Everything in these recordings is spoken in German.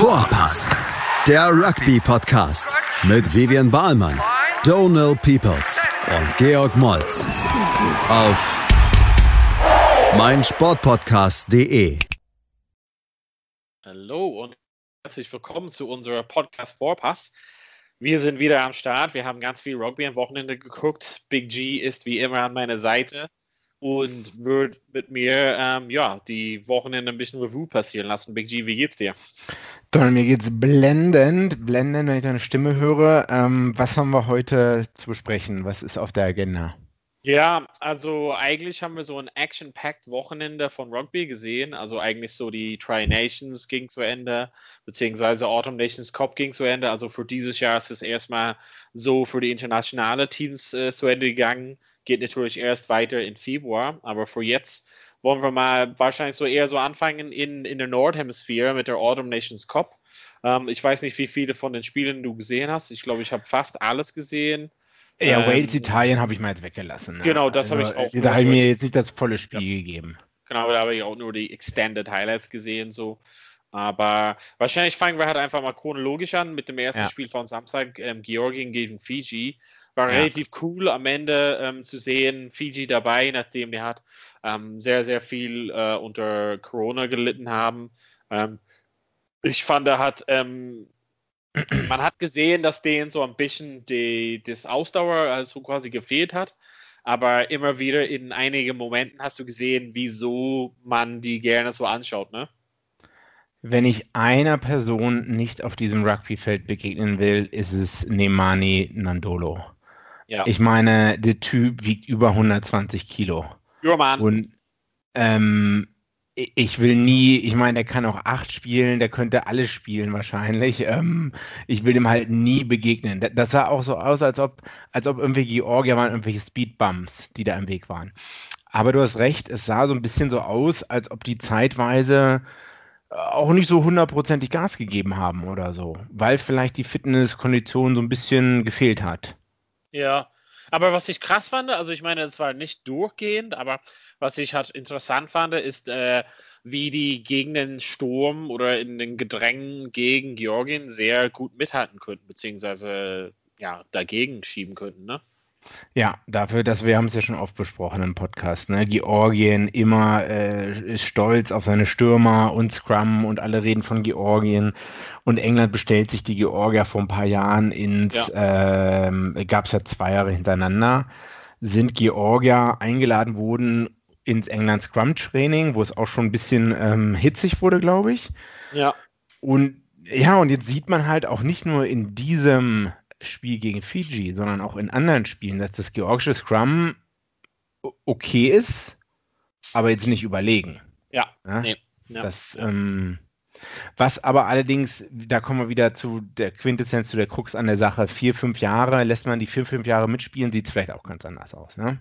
Vorpass, der Rugby-Podcast mit Vivian Bahlmann, Donal Peoples und Georg Moltz auf meinsportpodcast.de. Hallo und herzlich willkommen zu unserer Podcast Vorpass. Wir sind wieder am Start. Wir haben ganz viel Rugby am Wochenende geguckt. Big G ist wie immer an meiner Seite und wird mit mir ähm, ja, die Wochenende ein bisschen Revue passieren lassen. Big G, wie geht's dir? Donald, mir geht's blendend, blendend, wenn ich deine Stimme höre. Ähm, was haben wir heute zu besprechen? Was ist auf der Agenda? Ja, also eigentlich haben wir so ein action-packed Wochenende von Rugby gesehen. Also eigentlich so die Tri-Nations ging zu Ende, beziehungsweise Autumn Nations Cup ging zu Ende. Also für dieses Jahr ist es erstmal so für die internationalen Teams äh, zu Ende gegangen geht natürlich erst weiter in Februar, aber für jetzt wollen wir mal wahrscheinlich so eher so anfangen in, in der Nordhemisphäre mit der Autumn Nations Cup. Ähm, ich weiß nicht, wie viele von den Spielen du gesehen hast. Ich glaube, ich habe fast alles gesehen. Ja, ähm, Wales, Italien habe ich mal jetzt weggelassen. Ne? Genau, das also, habe ich auch. Da habe ich mir jetzt nicht das volle Spiel ja. gegeben. Genau, da habe ich auch nur die Extended Highlights gesehen, so. Aber wahrscheinlich fangen wir halt einfach mal chronologisch an mit dem ersten ja. Spiel von Samstag, ähm, Georgien gegen Fiji. War ja. relativ cool am Ende ähm, zu sehen, Fiji dabei, nachdem der hat ähm, sehr, sehr viel äh, unter Corona gelitten haben. Ähm, ich fand, er hat, ähm, man hat gesehen, dass denen so ein bisschen die, das Ausdauer also quasi gefehlt hat. Aber immer wieder in einigen Momenten hast du gesehen, wieso man die gerne so anschaut, ne? Wenn ich einer Person nicht auf diesem Rugbyfeld begegnen will, ist es Nemani Nandolo. Ja. Ich meine, der Typ wiegt über 120 Kilo. Ja, Mann. Und ähm, ich will nie, ich meine, der kann auch acht spielen, der könnte alles spielen wahrscheinlich. Ähm, ich will dem halt nie begegnen. Das sah auch so aus, als ob, als ob irgendwelche Georgier waren, irgendwelche Speedbumps, die da im Weg waren. Aber du hast recht, es sah so ein bisschen so aus, als ob die zeitweise äh, auch nicht so hundertprozentig Gas gegeben haben oder so, weil vielleicht die Fitnesskondition so ein bisschen gefehlt hat. Ja, aber was ich krass fand, also ich meine, es war nicht durchgehend, aber was ich halt interessant fand, ist, äh, wie die gegen den Sturm oder in den Gedrängen gegen Georgien sehr gut mithalten könnten, beziehungsweise ja, dagegen schieben könnten, ne? Ja, dafür, dass wir haben es ja schon oft besprochen im Podcast. Ne? Georgien immer äh, ist stolz auf seine Stürmer und Scrum und alle reden von Georgien. Und England bestellt sich die Georgier vor ein paar Jahren ins, ja. ähm, gab es ja zwei Jahre hintereinander, sind Georgier eingeladen worden ins England Scrum Training, wo es auch schon ein bisschen ähm, hitzig wurde, glaube ich. Ja. Und ja, und jetzt sieht man halt auch nicht nur in diesem Spiel gegen Fiji, sondern auch in anderen Spielen, dass das georgische Scrum okay ist, aber jetzt nicht überlegen. Ja, ja? Nee. ja. Das, ähm, was aber allerdings, da kommen wir wieder zu der Quintessenz, zu der Krux an der Sache, vier, fünf Jahre, lässt man die vier, fünf Jahre mitspielen, sieht es vielleicht auch ganz anders aus. Ne?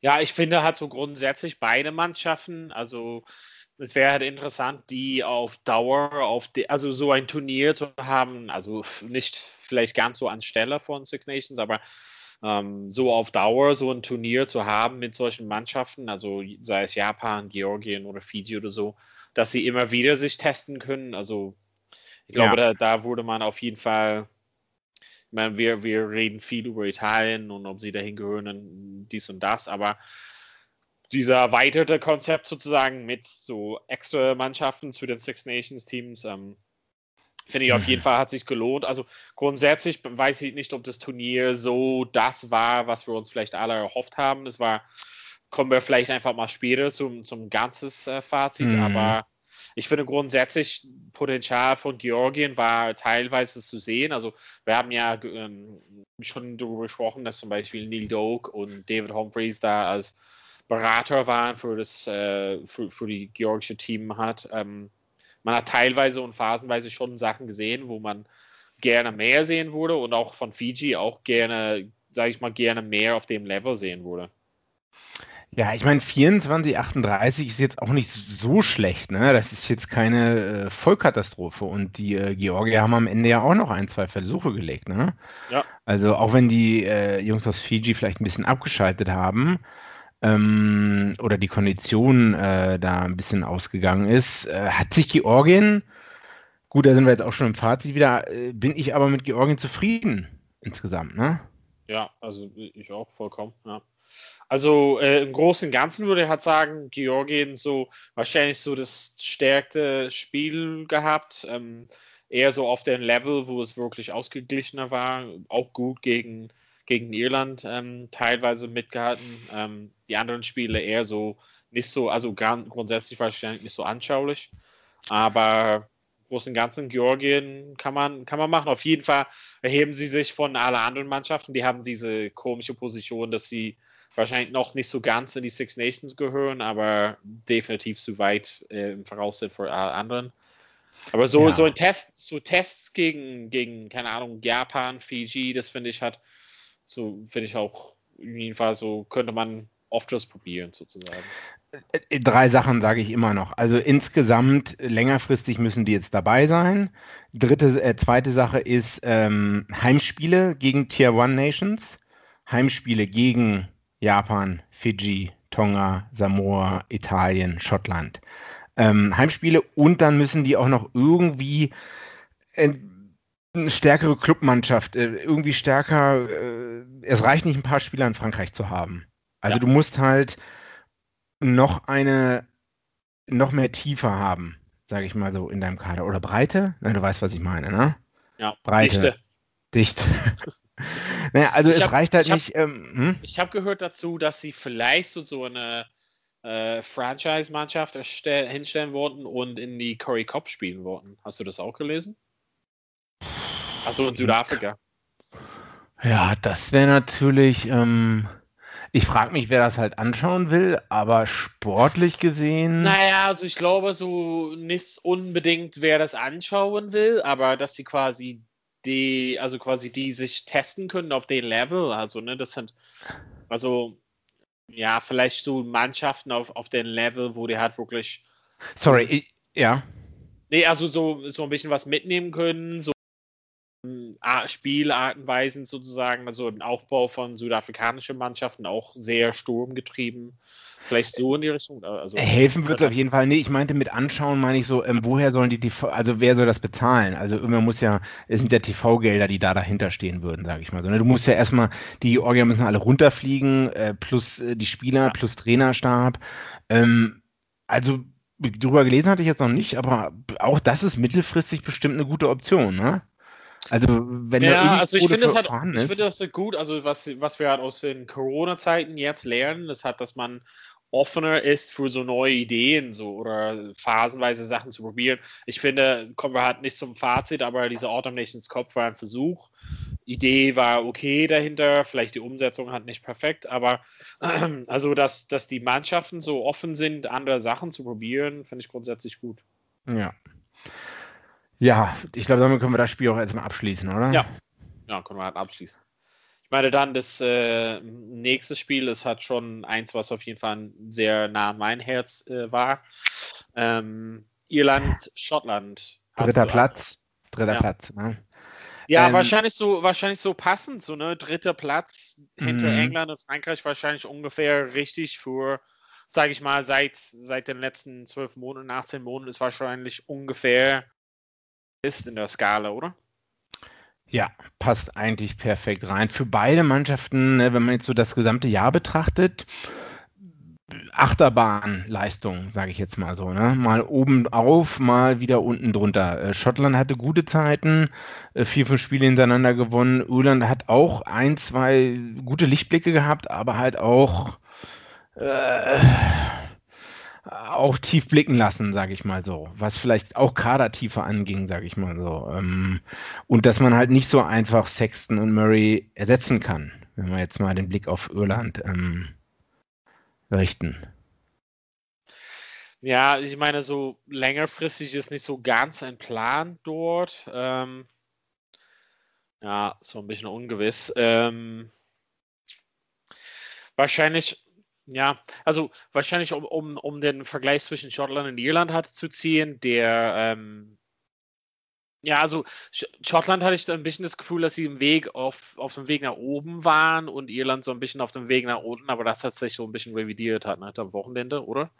Ja, ich finde halt so grundsätzlich beide Mannschaften, also es wäre halt interessant, die auf Dauer, auf die, also so ein Turnier zu haben, also nicht vielleicht ganz so anstelle von Six Nations, aber ähm, so auf Dauer so ein Turnier zu haben mit solchen Mannschaften, also sei es Japan, Georgien oder Fiji oder so, dass sie immer wieder sich testen können. Also ich glaube, ja. da, da wurde man auf jeden Fall, ich meine, wir, wir reden viel über Italien und ob sie dahin gehören, dies und das, aber dieser erweiterte Konzept sozusagen mit so extra Mannschaften zu den Six Nations Teams, ähm, finde ich auf jeden mhm. Fall hat sich gelohnt. Also grundsätzlich weiß ich nicht, ob das Turnier so das war, was wir uns vielleicht alle erhofft haben. Es war, kommen wir vielleicht einfach mal später zum, zum ganzes äh, Fazit, mhm. aber ich finde grundsätzlich Potenzial von Georgien war teilweise zu sehen. Also wir haben ja ähm, schon darüber gesprochen, dass zum Beispiel Neil Doak und David Humphreys da als Berater waren für das äh, für, für die georgische Team hat. Ähm, man hat teilweise und phasenweise schon Sachen gesehen, wo man gerne mehr sehen würde und auch von Fiji auch gerne, sage ich mal, gerne mehr auf dem Level sehen würde. Ja, ich meine, 24, 38 ist jetzt auch nicht so schlecht, ne? Das ist jetzt keine äh, Vollkatastrophe. Und die äh, Georgier haben am Ende ja auch noch ein, zwei Versuche gelegt, ne? Ja. Also auch wenn die äh, Jungs aus Fiji vielleicht ein bisschen abgeschaltet haben, ähm, oder die Kondition äh, da ein bisschen ausgegangen ist, äh, hat sich Georgien Gut, da sind wir jetzt auch schon im Fazit wieder. Äh, bin ich aber mit Georgien zufrieden insgesamt, ne? Ja, also ich auch vollkommen, ja. Also äh, im Großen und Ganzen würde ich halt sagen, Georgien so wahrscheinlich so das stärkste Spiel gehabt. Ähm, eher so auf dem Level, wo es wirklich ausgeglichener war. Auch gut gegen, gegen Irland ähm, teilweise mitgehalten. Ähm, die anderen Spiele eher so nicht so, also grundsätzlich wahrscheinlich nicht so anschaulich. Aber Großen und Ganzen Georgien kann man, kann man machen. Auf jeden Fall erheben sie sich von allen anderen Mannschaften. Die haben diese komische Position, dass sie wahrscheinlich noch nicht so ganz in die Six Nations gehören, aber definitiv zu weit äh, im Voraus sind vor allen anderen. Aber so, ja. so ein Test, so Tests gegen, gegen, keine Ahnung, Japan, Fiji, das finde ich hat, so finde ich auch, in jedem Fall so könnte man oft was probieren, sozusagen. Äh, drei Sachen sage ich immer noch. Also insgesamt längerfristig müssen die jetzt dabei sein. Dritte, äh, zweite Sache ist ähm, Heimspiele gegen Tier One Nations, Heimspiele gegen Japan, Fiji, Tonga, Samoa, Italien, Schottland. Ähm, Heimspiele und dann müssen die auch noch irgendwie äh, eine stärkere Clubmannschaft, äh, irgendwie stärker, äh, es reicht nicht ein paar Spieler in Frankreich zu haben. Also ja. du musst halt noch eine, noch mehr Tiefe haben, sage ich mal so, in deinem Kader. Oder Breite? Na, du weißt, was ich meine, ne? Ja, Breite. Dichte. Dicht. naja, also ich es hab, reicht halt ich nicht. Hab, ähm, hm? Ich habe gehört dazu, dass sie vielleicht so, so eine äh, Franchise-Mannschaft hinstellen wollten und in die Curry Cup spielen wollten. Hast du das auch gelesen? Also in Südafrika. Ja, das wäre natürlich. Ähm, ich frage mich, wer das halt anschauen will, aber sportlich gesehen. Naja, also ich glaube so nicht unbedingt, wer das anschauen will, aber dass sie quasi die, also quasi die sich testen können auf den Level. Also, ne, das sind, also, ja, vielleicht so Mannschaften auf, auf den Level, wo die halt wirklich. Sorry, ich, ja. Nee, also so, so ein bisschen was mitnehmen können, so Spielartenweisen sozusagen, also ein Aufbau von südafrikanischen Mannschaften auch sehr sturmgetrieben. Vielleicht so in die Richtung. Also, Helfen wird es auf jeden Fall. Nee, ich meinte mit anschauen, meine ich so, ähm, woher sollen die TV, also wer soll das bezahlen? Also irgendwann muss ja, es sind ja TV-Gelder, die da dahinter stehen würden, sage ich mal so. Ne? Du musst ja erstmal, die Orga müssen alle runterfliegen, äh, plus äh, die Spieler, ja. plus Trainerstab. Ähm, also drüber gelesen hatte ich jetzt noch nicht, aber auch das ist mittelfristig bestimmt eine gute Option, ne? Also, wenn ja, also ich finde das halt, ich finde das halt gut, also was, was wir halt aus den Corona-Zeiten jetzt lernen, das hat, dass man offener ist für so neue Ideen so oder phasenweise Sachen zu probieren. Ich finde, kommen wir halt nicht zum Fazit, aber dieser Autumn Nations Cup war ein Versuch. Idee war okay dahinter, vielleicht die Umsetzung hat nicht perfekt, aber also dass, dass die Mannschaften so offen sind, andere Sachen zu probieren, finde ich grundsätzlich gut. Ja. Ja, ich glaube, damit können wir das Spiel auch erstmal abschließen, oder? Ja, ja können wir halt abschließen. Ich meine dann, das äh, nächste Spiel ist halt schon eins, was auf jeden Fall sehr nah an mein Herz äh, war. Ähm, Irland, Schottland. Dritter Platz. Dritter ja. Platz, ne? Ja, ähm, wahrscheinlich so, wahrscheinlich so passend, so ne, dritter Platz hinter mhm. England und Frankreich wahrscheinlich ungefähr richtig für, sage ich mal, seit seit den letzten zwölf Monaten, 18 Monaten ist wahrscheinlich ungefähr ist in der Skala, oder? Ja, passt eigentlich perfekt rein. Für beide Mannschaften, ne, wenn man jetzt so das gesamte Jahr betrachtet, Achterbahnleistung, sage ich jetzt mal so. Ne? Mal oben auf, mal wieder unten drunter. Äh, Schottland hatte gute Zeiten, äh, vier, fünf Spiele hintereinander gewonnen. Irland hat auch ein, zwei gute Lichtblicke gehabt, aber halt auch äh, auch tief blicken lassen, sage ich mal so, was vielleicht auch Kadertiefe anging, sage ich mal so. Ähm, und dass man halt nicht so einfach Sexton und Murray ersetzen kann, wenn wir jetzt mal den Blick auf Irland ähm, richten. Ja, ich meine, so längerfristig ist nicht so ganz ein Plan dort. Ähm, ja, so ein bisschen ungewiss. Ähm, wahrscheinlich ja, also wahrscheinlich um, um, um den Vergleich zwischen Schottland und Irland hat zu ziehen, der ähm, ja, also Schottland hatte ich ein bisschen das Gefühl, dass sie im Weg auf, auf dem Weg nach oben waren und Irland so ein bisschen auf dem Weg nach unten, aber das hat sich so ein bisschen revidiert hat, ne, am Wochenende, oder?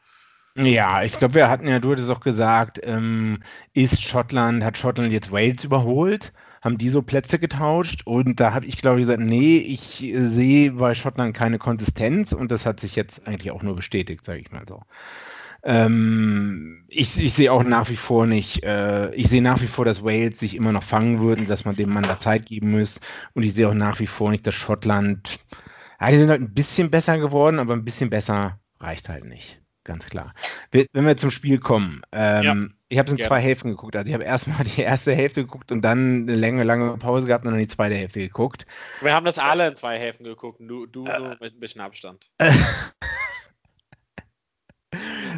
Ja, ich glaube, wir hatten ja, du hattest auch gesagt, ähm, ist Schottland, hat Schottland jetzt Wales überholt? Haben die so Plätze getauscht? Und da habe ich, glaube ich, gesagt, nee, ich äh, sehe bei Schottland keine Konsistenz und das hat sich jetzt eigentlich auch nur bestätigt, sage ich mal so. Ähm, ich, ich sehe auch nach wie vor nicht, äh, ich sehe nach wie vor, dass Wales sich immer noch fangen würden, dass man dem Mann da Zeit geben muss. Und ich sehe auch nach wie vor nicht, dass Schottland, ja, die sind halt ein bisschen besser geworden, aber ein bisschen besser reicht halt nicht ganz klar. Wenn wir zum Spiel kommen, ähm, ja, ich habe es in gerne. zwei Hälften geguckt. Also ich habe erstmal die erste Hälfte geguckt und dann eine lange, lange Pause gehabt und dann die zweite Hälfte geguckt. Wir haben das alle in zwei Hälften geguckt, du, du äh, nur mit ein bisschen Abstand.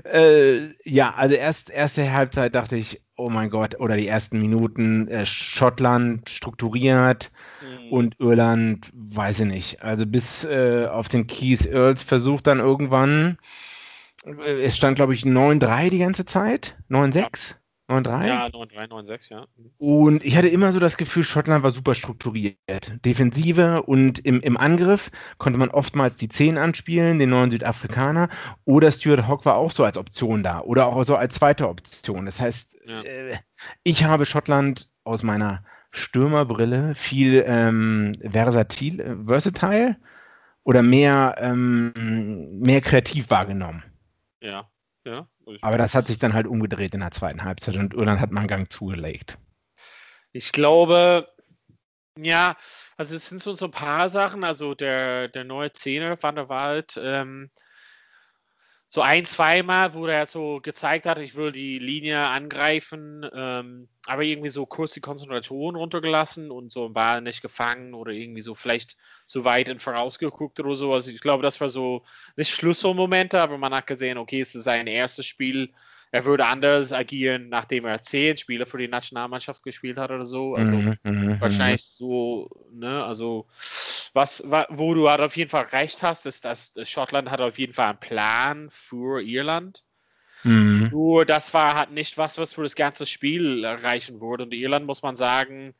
äh, ja, also erst erste Halbzeit dachte ich, oh mein Gott, oder die ersten Minuten, äh, Schottland strukturiert mhm. und Irland, weiß ich nicht. Also bis äh, auf den Keys Earls versucht dann irgendwann es stand, glaube ich, 9-3 die ganze Zeit. 9-6? 9-3? Ja, 9-3, 9-6, ja. Und ich hatte immer so das Gefühl, Schottland war super strukturiert. Defensive und im, im Angriff konnte man oftmals die 10 anspielen, den neuen Südafrikaner. Oder Stuart Hawk war auch so als Option da. Oder auch so als zweite Option. Das heißt, ja. äh, ich habe Schottland aus meiner Stürmerbrille viel ähm, versatil, äh, versatile oder mehr, ähm, mehr kreativ wahrgenommen. Ja, ja. Aber das hat sich dann halt umgedreht in der zweiten Halbzeit und Irland hat mal einen Gang zugelegt. Ich glaube, ja, also es sind so, so ein paar Sachen. Also der, der neue Zehner Van der Wald, ähm, so ein, zweimal, wo er so gezeigt hat, ich will die Linie angreifen, ähm, aber irgendwie so kurz die Konzentration runtergelassen und so ein Ball nicht gefangen oder irgendwie so vielleicht zu weit in vorausgeguckt oder so. Also ich glaube, das war so nicht Schlüsselmomente, aber man hat gesehen, okay, es ist sein erstes Spiel er würde anders agieren, nachdem er zehn Spiele für die Nationalmannschaft gespielt hat oder so. Also mhm, mhm, mhm. wahrscheinlich so, ne, also was, wo du halt auf jeden Fall recht hast, ist, dass Schottland hat auf jeden Fall einen Plan für Irland. Mhm. Nur das war halt nicht was, was für das ganze Spiel erreichen wurde. Und Irland muss man sagen,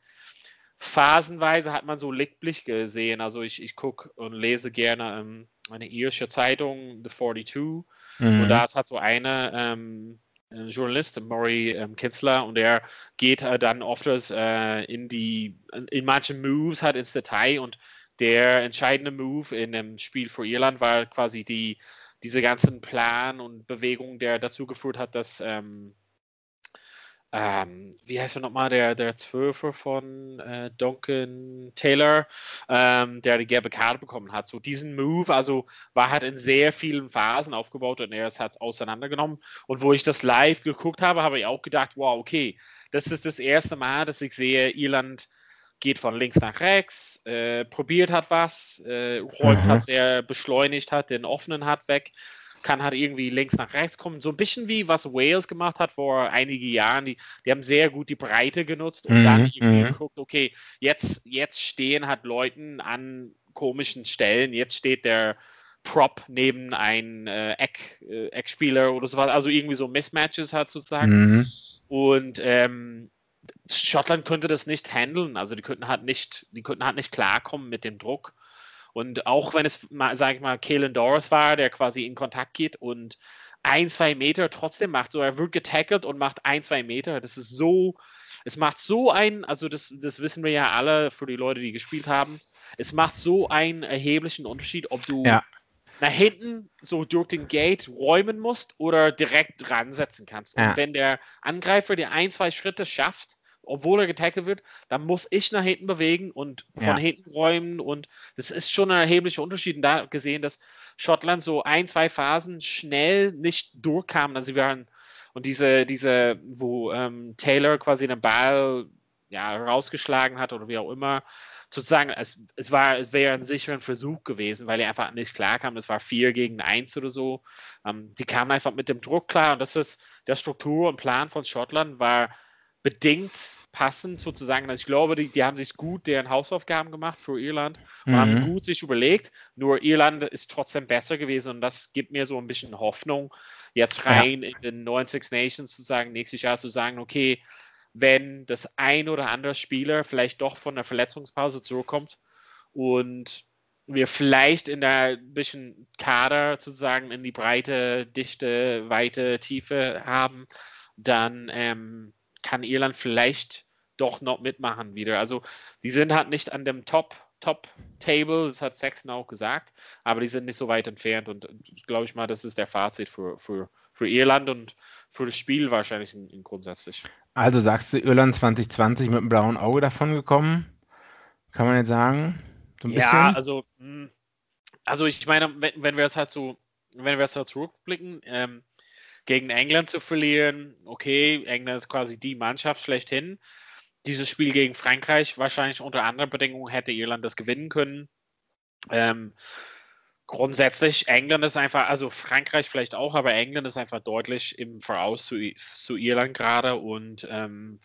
phasenweise hat man so Lichtblick gesehen. Also ich, ich gucke und lese gerne ähm, eine irische Zeitung, The 42. Mhm. Und da ist halt so eine ähm, äh, Journalist, Maury ähm, Kitzler, und der geht äh, dann oft äh, in die, in manchen Moves halt ins Detail und der entscheidende Move in dem Spiel für Irland war quasi die, diese ganzen Plan und Bewegungen, der dazu geführt hat, dass ähm, ähm, wie heißt er nochmal, der, der Zwölfer von äh, Duncan Taylor, ähm, der die gelbe Karte bekommen hat. So diesen Move, also war halt in sehr vielen Phasen aufgebaut und er hat es auseinandergenommen. Und wo ich das live geguckt habe, habe ich auch gedacht, wow, okay, das ist das erste Mal, dass ich sehe, Irland geht von links nach rechts, äh, probiert hat was, äh, räumt mhm. hat sehr beschleunigt hat, den offenen hat weg kann halt irgendwie links nach rechts kommen. So ein bisschen wie was Wales gemacht hat vor einigen Jahren. Die, die haben sehr gut die Breite genutzt und mhm, dann irgendwie mhm. geguckt, okay, jetzt, jetzt stehen halt Leuten an komischen Stellen. Jetzt steht der Prop neben ein äh, Eck, äh, Eckspieler oder sowas. Also irgendwie so Mismatches hat sozusagen. Mhm. Und ähm, Schottland könnte das nicht handeln. Also die könnten halt nicht, die könnten halt nicht klarkommen mit dem Druck. Und auch wenn es, sage ich mal, Kalen Doris war, der quasi in Kontakt geht und ein, zwei Meter trotzdem macht, so er wird getackelt und macht ein, zwei Meter. Das ist so, es macht so ein, also das, das wissen wir ja alle für die Leute, die gespielt haben, es macht so einen erheblichen Unterschied, ob du ja. nach hinten so durch den Gate räumen musst oder direkt ransetzen kannst. Und ja. wenn der Angreifer dir ein, zwei Schritte schafft, obwohl er getackelt wird, dann muss ich nach hinten bewegen und von ja. hinten räumen und das ist schon ein erheblicher Unterschied. Und da gesehen, dass Schottland so ein, zwei Phasen schnell nicht durchkam. Also sie waren und diese, diese, wo ähm, Taylor quasi den Ball ja, rausgeschlagen hat oder wie auch immer, sozusagen, es, es war, es wäre ein sicherer Versuch gewesen, weil er einfach nicht klar kam. Es war vier gegen eins oder so. Ähm, die kamen einfach mit dem Druck klar und das ist der Struktur und Plan von Schottland war bedingt passend sozusagen. Also ich glaube, die, die haben sich gut deren Hausaufgaben gemacht für Irland und mhm. haben gut sich überlegt. Nur Irland ist trotzdem besser gewesen und das gibt mir so ein bisschen Hoffnung, jetzt rein ja. in den 90 Nations zu sagen, nächstes Jahr zu sagen, okay, wenn das ein oder andere Spieler vielleicht doch von der Verletzungspause zurückkommt und wir vielleicht in der bisschen Kader sozusagen in die Breite, Dichte, Weite, Tiefe haben, dann ähm, kann Irland vielleicht doch noch mitmachen wieder. Also die sind halt nicht an dem Top Top Table, das hat Sexton auch gesagt, aber die sind nicht so weit entfernt und glaube ich mal, das ist der Fazit für, für, für Irland und für das Spiel wahrscheinlich in, in grundsätzlich. Also sagst du Irland 2020 mit einem blauen Auge davon gekommen? Kann man jetzt sagen? So ja, also, hm, also ich meine, wenn, wenn wir es halt so, wenn wir es halt zurückblicken, ähm, gegen England zu verlieren, okay, England ist quasi die Mannschaft schlechthin. Dieses Spiel gegen Frankreich, wahrscheinlich unter anderen Bedingungen hätte Irland das gewinnen können. Ähm, grundsätzlich, England ist einfach, also Frankreich vielleicht auch, aber England ist einfach deutlich im Voraus zu, zu Irland gerade und ähm,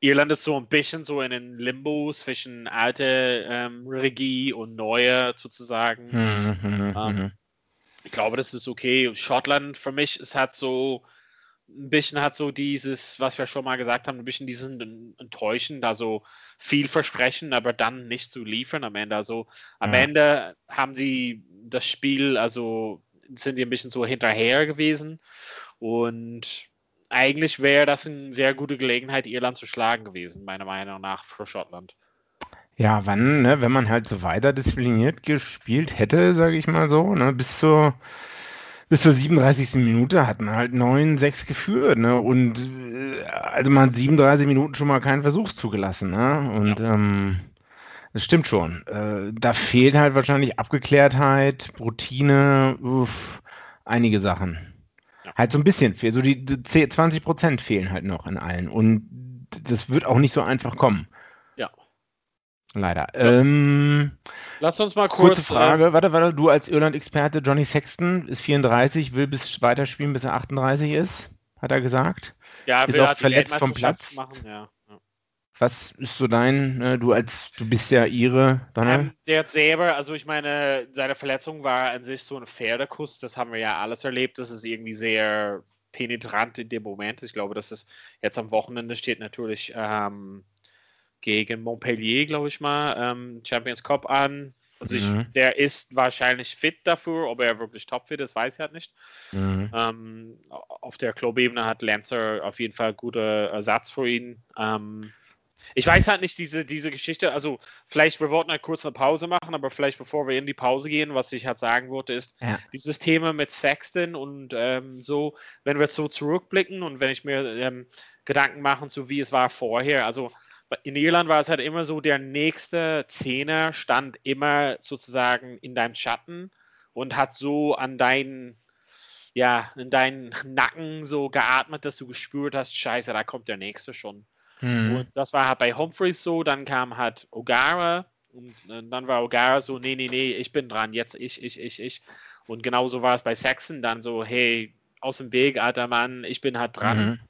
Irland ist so ein bisschen so in den Limbo zwischen alte ähm, Regie und neue sozusagen. Mhm, mhm ähm, mhm. ich glaube, das ist okay. Schottland für mich, es hat so ein bisschen hat so dieses, was wir schon mal gesagt haben, ein bisschen diesen enttäuschend, also viel versprechen, aber dann nicht zu liefern am Ende. Also am ja. Ende haben sie das Spiel, also sind die ein bisschen so hinterher gewesen und eigentlich wäre das eine sehr gute Gelegenheit, Irland zu schlagen gewesen, meiner Meinung nach, für Schottland. Ja, wann, ne, wenn man halt so weiter diszipliniert gespielt hätte, sage ich mal so, ne, bis zur bis zur 37. Minute hat man halt 9-6 geführt, ne? Und äh, also man hat 37 Minuten schon mal keinen Versuch zugelassen, ne? Und ja. ähm, das stimmt schon. Äh, da fehlt halt wahrscheinlich Abgeklärtheit, Routine, uff, einige Sachen halt so ein bisschen fehlt. So die, die 20 Prozent fehlen halt noch in allen. Und das wird auch nicht so einfach kommen. Ja. Leider. Ja. Ähm, Lass uns mal kurz. Kurze Frage. Äh, warte, warte, du als Irland-Experte, Johnny Sexton ist 34, will bis weiterspielen, bis er 38 ist, hat er gesagt. Ja, ist auch verletzt vom Platz. Machen, ja. Was ist so dein, äh, du als, du bist ja ihre, Donald? Ähm, der hat selber, also ich meine, seine Verletzung war an sich so ein Pferdekuss, das haben wir ja alles erlebt, das ist irgendwie sehr penetrant in dem Moment. Ich glaube, dass es jetzt am Wochenende steht natürlich ähm, gegen Montpellier, glaube ich mal, ähm, Champions Cup an. Also ich, mhm. der ist wahrscheinlich fit dafür, ob er wirklich topfit ist, weiß ich halt nicht. Mhm. Ähm, auf der Clubebene hat Lancer auf jeden Fall guter Ersatz für ihn. Ähm, ich weiß halt nicht, diese, diese Geschichte, also vielleicht, wir wollten halt kurz eine Pause machen, aber vielleicht bevor wir in die Pause gehen, was ich halt sagen wollte, ist ja. dieses Thema mit Sexton und ähm, so, wenn wir so zurückblicken und wenn ich mir ähm, Gedanken mache, so wie es war vorher, also in Irland war es halt immer so, der nächste Zehner stand immer sozusagen in deinem Schatten und hat so an deinen ja, in deinen Nacken so geatmet, dass du gespürt hast, scheiße, da kommt der nächste schon. Mhm. Und das war halt bei Humphreys so, dann kam halt O'Gara und dann war O'Gara so, nee, nee, nee, ich bin dran, jetzt ich, ich, ich, ich. Und genauso war es bei Saxon dann so, hey, aus dem Weg, alter Mann, ich bin halt dran. Mhm.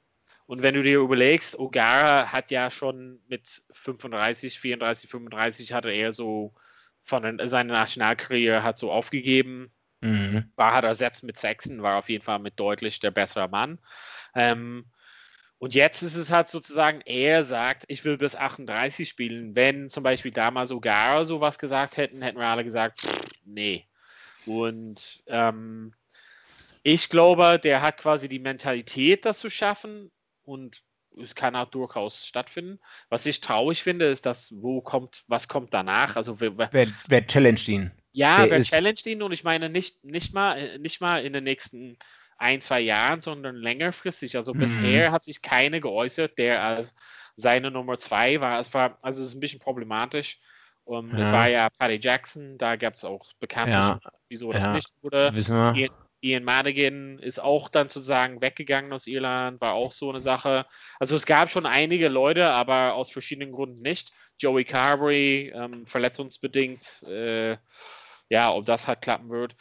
Und wenn du dir überlegst, O'Gara hat ja schon mit 35, 34, 35 hatte er so von seiner Nationalkarriere hat so aufgegeben. Mhm. War hat ersetzt mit Saxon, war auf jeden Fall mit deutlich der bessere Mann. Ähm, und jetzt ist es halt sozusagen, er sagt, ich will bis 38 spielen. Wenn zum Beispiel damals sogar sowas gesagt hätten, hätten wir alle gesagt, pff, nee. Und ähm, ich glaube, der hat quasi die Mentalität, das zu schaffen. Und es kann auch durchaus stattfinden. Was ich traurig finde, ist, dass wo kommt, was kommt danach? Also wer, wer, wer challenged ihn? Ja, wer, wer challenged ihn? Und ich meine nicht, nicht mal, nicht mal in den nächsten ein, zwei Jahren, sondern längerfristig. Also mhm. bisher hat sich keine geäußert, der als seine Nummer zwei war. Es war, also es ist ein bisschen problematisch. Um, ja. Es war ja Paddy Jackson, da gab es auch bekanntlich, ja. wieso das ja. nicht wurde. Wissen wir. Ian, Madigan ist auch dann sozusagen weggegangen aus Irland, war auch so eine Sache. Also es gab schon einige Leute, aber aus verschiedenen Gründen nicht. Joey Carberry, ähm, verletzungsbedingt, äh, ja, ob das halt klappen wird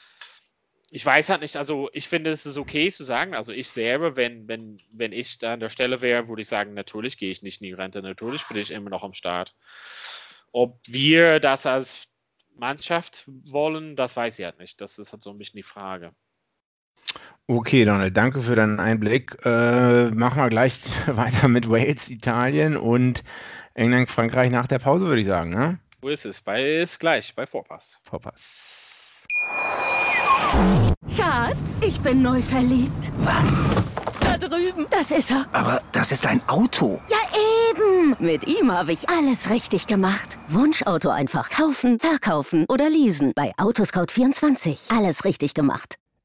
ich weiß halt nicht, also ich finde, es ist okay zu sagen, also ich selber, wenn, wenn, wenn ich da an der Stelle wäre, würde ich sagen, natürlich gehe ich nicht in die Rente, natürlich bin ich immer noch am Start. Ob wir das als Mannschaft wollen, das weiß ich halt nicht. Das ist halt so ein bisschen die Frage. Okay, Donald, danke für deinen Einblick. Äh, machen wir gleich weiter mit Wales, Italien und England, Frankreich nach der Pause, würde ich sagen. Ne? Wo ist es? Bei ist gleich, bei Vorpass. Vorpass. Schatz, ich bin neu verliebt. Was? Da drüben. Das ist er. Aber das ist ein Auto. Ja, eben. Mit ihm habe ich alles richtig gemacht. Wunschauto einfach kaufen, verkaufen oder leasen. Bei Autoscout24. Alles richtig gemacht.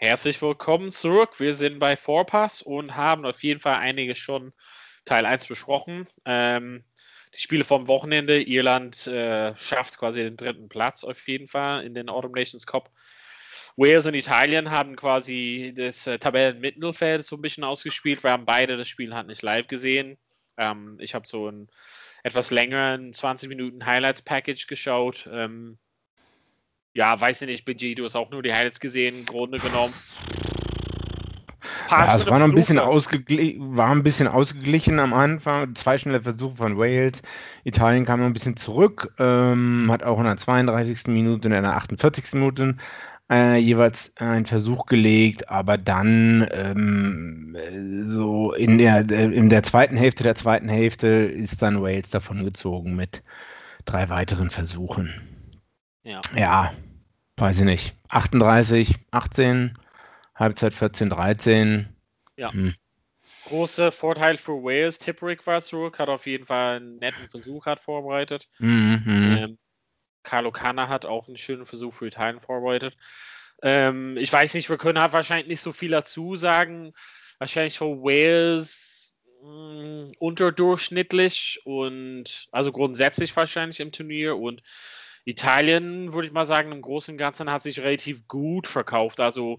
Herzlich willkommen zurück. Wir sind bei Vorpass und haben auf jeden Fall einige schon Teil 1 besprochen. Ähm, die Spiele vom Wochenende. Irland äh, schafft quasi den dritten Platz auf jeden Fall in den Autumn Nations Cup. Wales und Italien haben quasi das äh, Tabellenmittelfeld so ein bisschen ausgespielt. Wir haben beide das Spiel halt nicht live gesehen. Ähm, ich habe so ein etwas längeren 20 Minuten Highlights Package geschaut. Ähm, ja, weiß ich nicht, Benji, du hast auch nur die Highlights gesehen, im Grunde genommen. Ja, es war noch ein bisschen, war ein bisschen ausgeglichen am Anfang. Zwei schnelle Versuche von Wales. Italien kam noch ein bisschen zurück, ähm, hat auch in der 32. Minute und in der 48. Minute äh, jeweils einen Versuch gelegt, aber dann ähm, so in der, in der zweiten Hälfte der zweiten Hälfte ist dann Wales davon gezogen mit drei weiteren Versuchen. Ja. ja, weiß ich nicht. 38, 18, Halbzeit 14, 13. Ja. Hm. Großer Vorteil für Wales. Tipperick war zurück, hat auf jeden Fall einen netten Versuch hat vorbereitet. Mhm. Ähm, Carlo Canna hat auch einen schönen Versuch für Italien vorbereitet. Ähm, ich weiß nicht, wir können halt wahrscheinlich nicht so viel dazu sagen. Wahrscheinlich für Wales mh, hm, unterdurchschnittlich und also grundsätzlich wahrscheinlich im Turnier und Italien, würde ich mal sagen, im Großen und Ganzen hat sich relativ gut verkauft. Also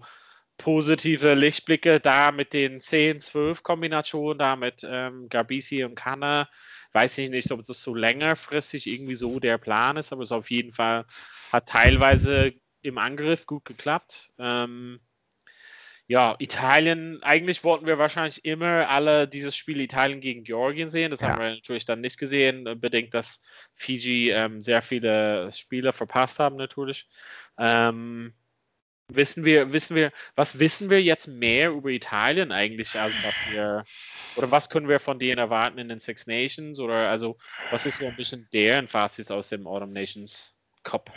positive Lichtblicke da mit den 10, 12 Kombinationen, da mit ähm, Garbisi und Kanna. Weiß ich nicht, ob das so längerfristig irgendwie so der Plan ist, aber es auf jeden Fall hat teilweise im Angriff gut geklappt. Ähm, ja, Italien, eigentlich wollten wir wahrscheinlich immer alle dieses Spiel Italien gegen Georgien sehen. Das ja. haben wir natürlich dann nicht gesehen, bedingt, dass Fiji ähm, sehr viele Spieler verpasst haben, natürlich. Ähm, wissen wir, wissen wir, was wissen wir jetzt mehr über Italien eigentlich, also was wir, oder was können wir von denen erwarten in den Six Nations? Oder also, was ist so ein bisschen deren Fazit aus dem Autumn Nations Cup?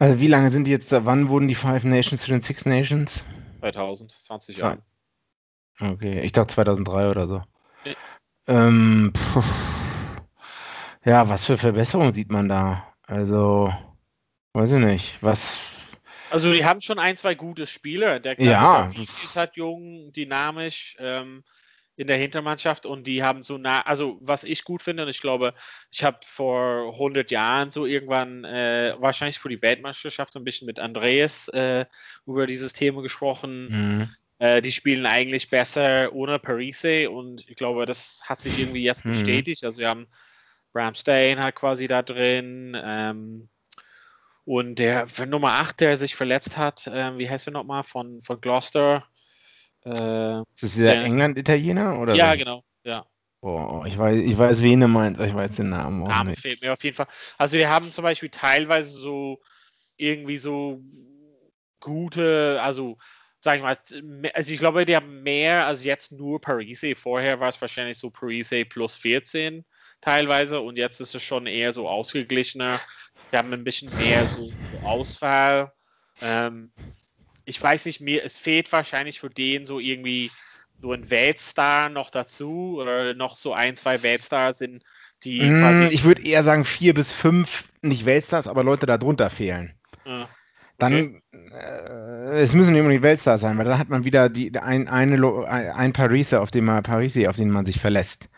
Also wie lange sind die jetzt da? Wann wurden die Five Nations zu den Six Nations? 2000, 20 Jahre. Okay, ich dachte 2003 oder so. Ja. Ähm, ja, was für Verbesserungen sieht man da? Also, weiß ich nicht. Was. Also, die haben schon ein, zwei gute Spieler. Der ja. ist halt jung, dynamisch. Ähm, in der Hintermannschaft und die haben so nah, also was ich gut finde und ich glaube, ich habe vor 100 Jahren so irgendwann äh, wahrscheinlich für die Weltmeisterschaft ein bisschen mit Andreas äh, über dieses Thema gesprochen. Mhm. Äh, die spielen eigentlich besser ohne Parise und ich glaube, das hat sich irgendwie jetzt mhm. bestätigt. Also wir haben Bram Stain halt quasi da drin. Ähm, und der für Nummer 8, der sich verletzt hat, äh, wie heißt er nochmal, von, von Gloucester, äh, ist das dieser England-Italiener? Ja, so? genau, ja. Oh, ich weiß, ich weiß, wen er meint, ich weiß den Namen auch Namen nicht. fehlt mir auf jeden Fall. Also wir haben zum Beispiel teilweise so irgendwie so gute, also sag ich mal, also ich glaube, die haben mehr als jetzt nur Parise. Vorher war es wahrscheinlich so Parise plus 14 teilweise und jetzt ist es schon eher so ausgeglichener. Wir haben ein bisschen mehr so Auswahl. Ähm, ich weiß nicht, mir, es fehlt wahrscheinlich für den so irgendwie so ein Weltstar noch dazu oder noch so ein, zwei Weltstars sind, die mm, quasi. Ich würde eher sagen vier bis fünf, nicht Weltstars, aber Leute darunter fehlen. Ah, okay. Dann, äh, es müssen nicht unbedingt Weltstars sein, weil dann hat man wieder die, ein, eine, ein Pariser, auf den man, Parisi, auf den man sich verlässt.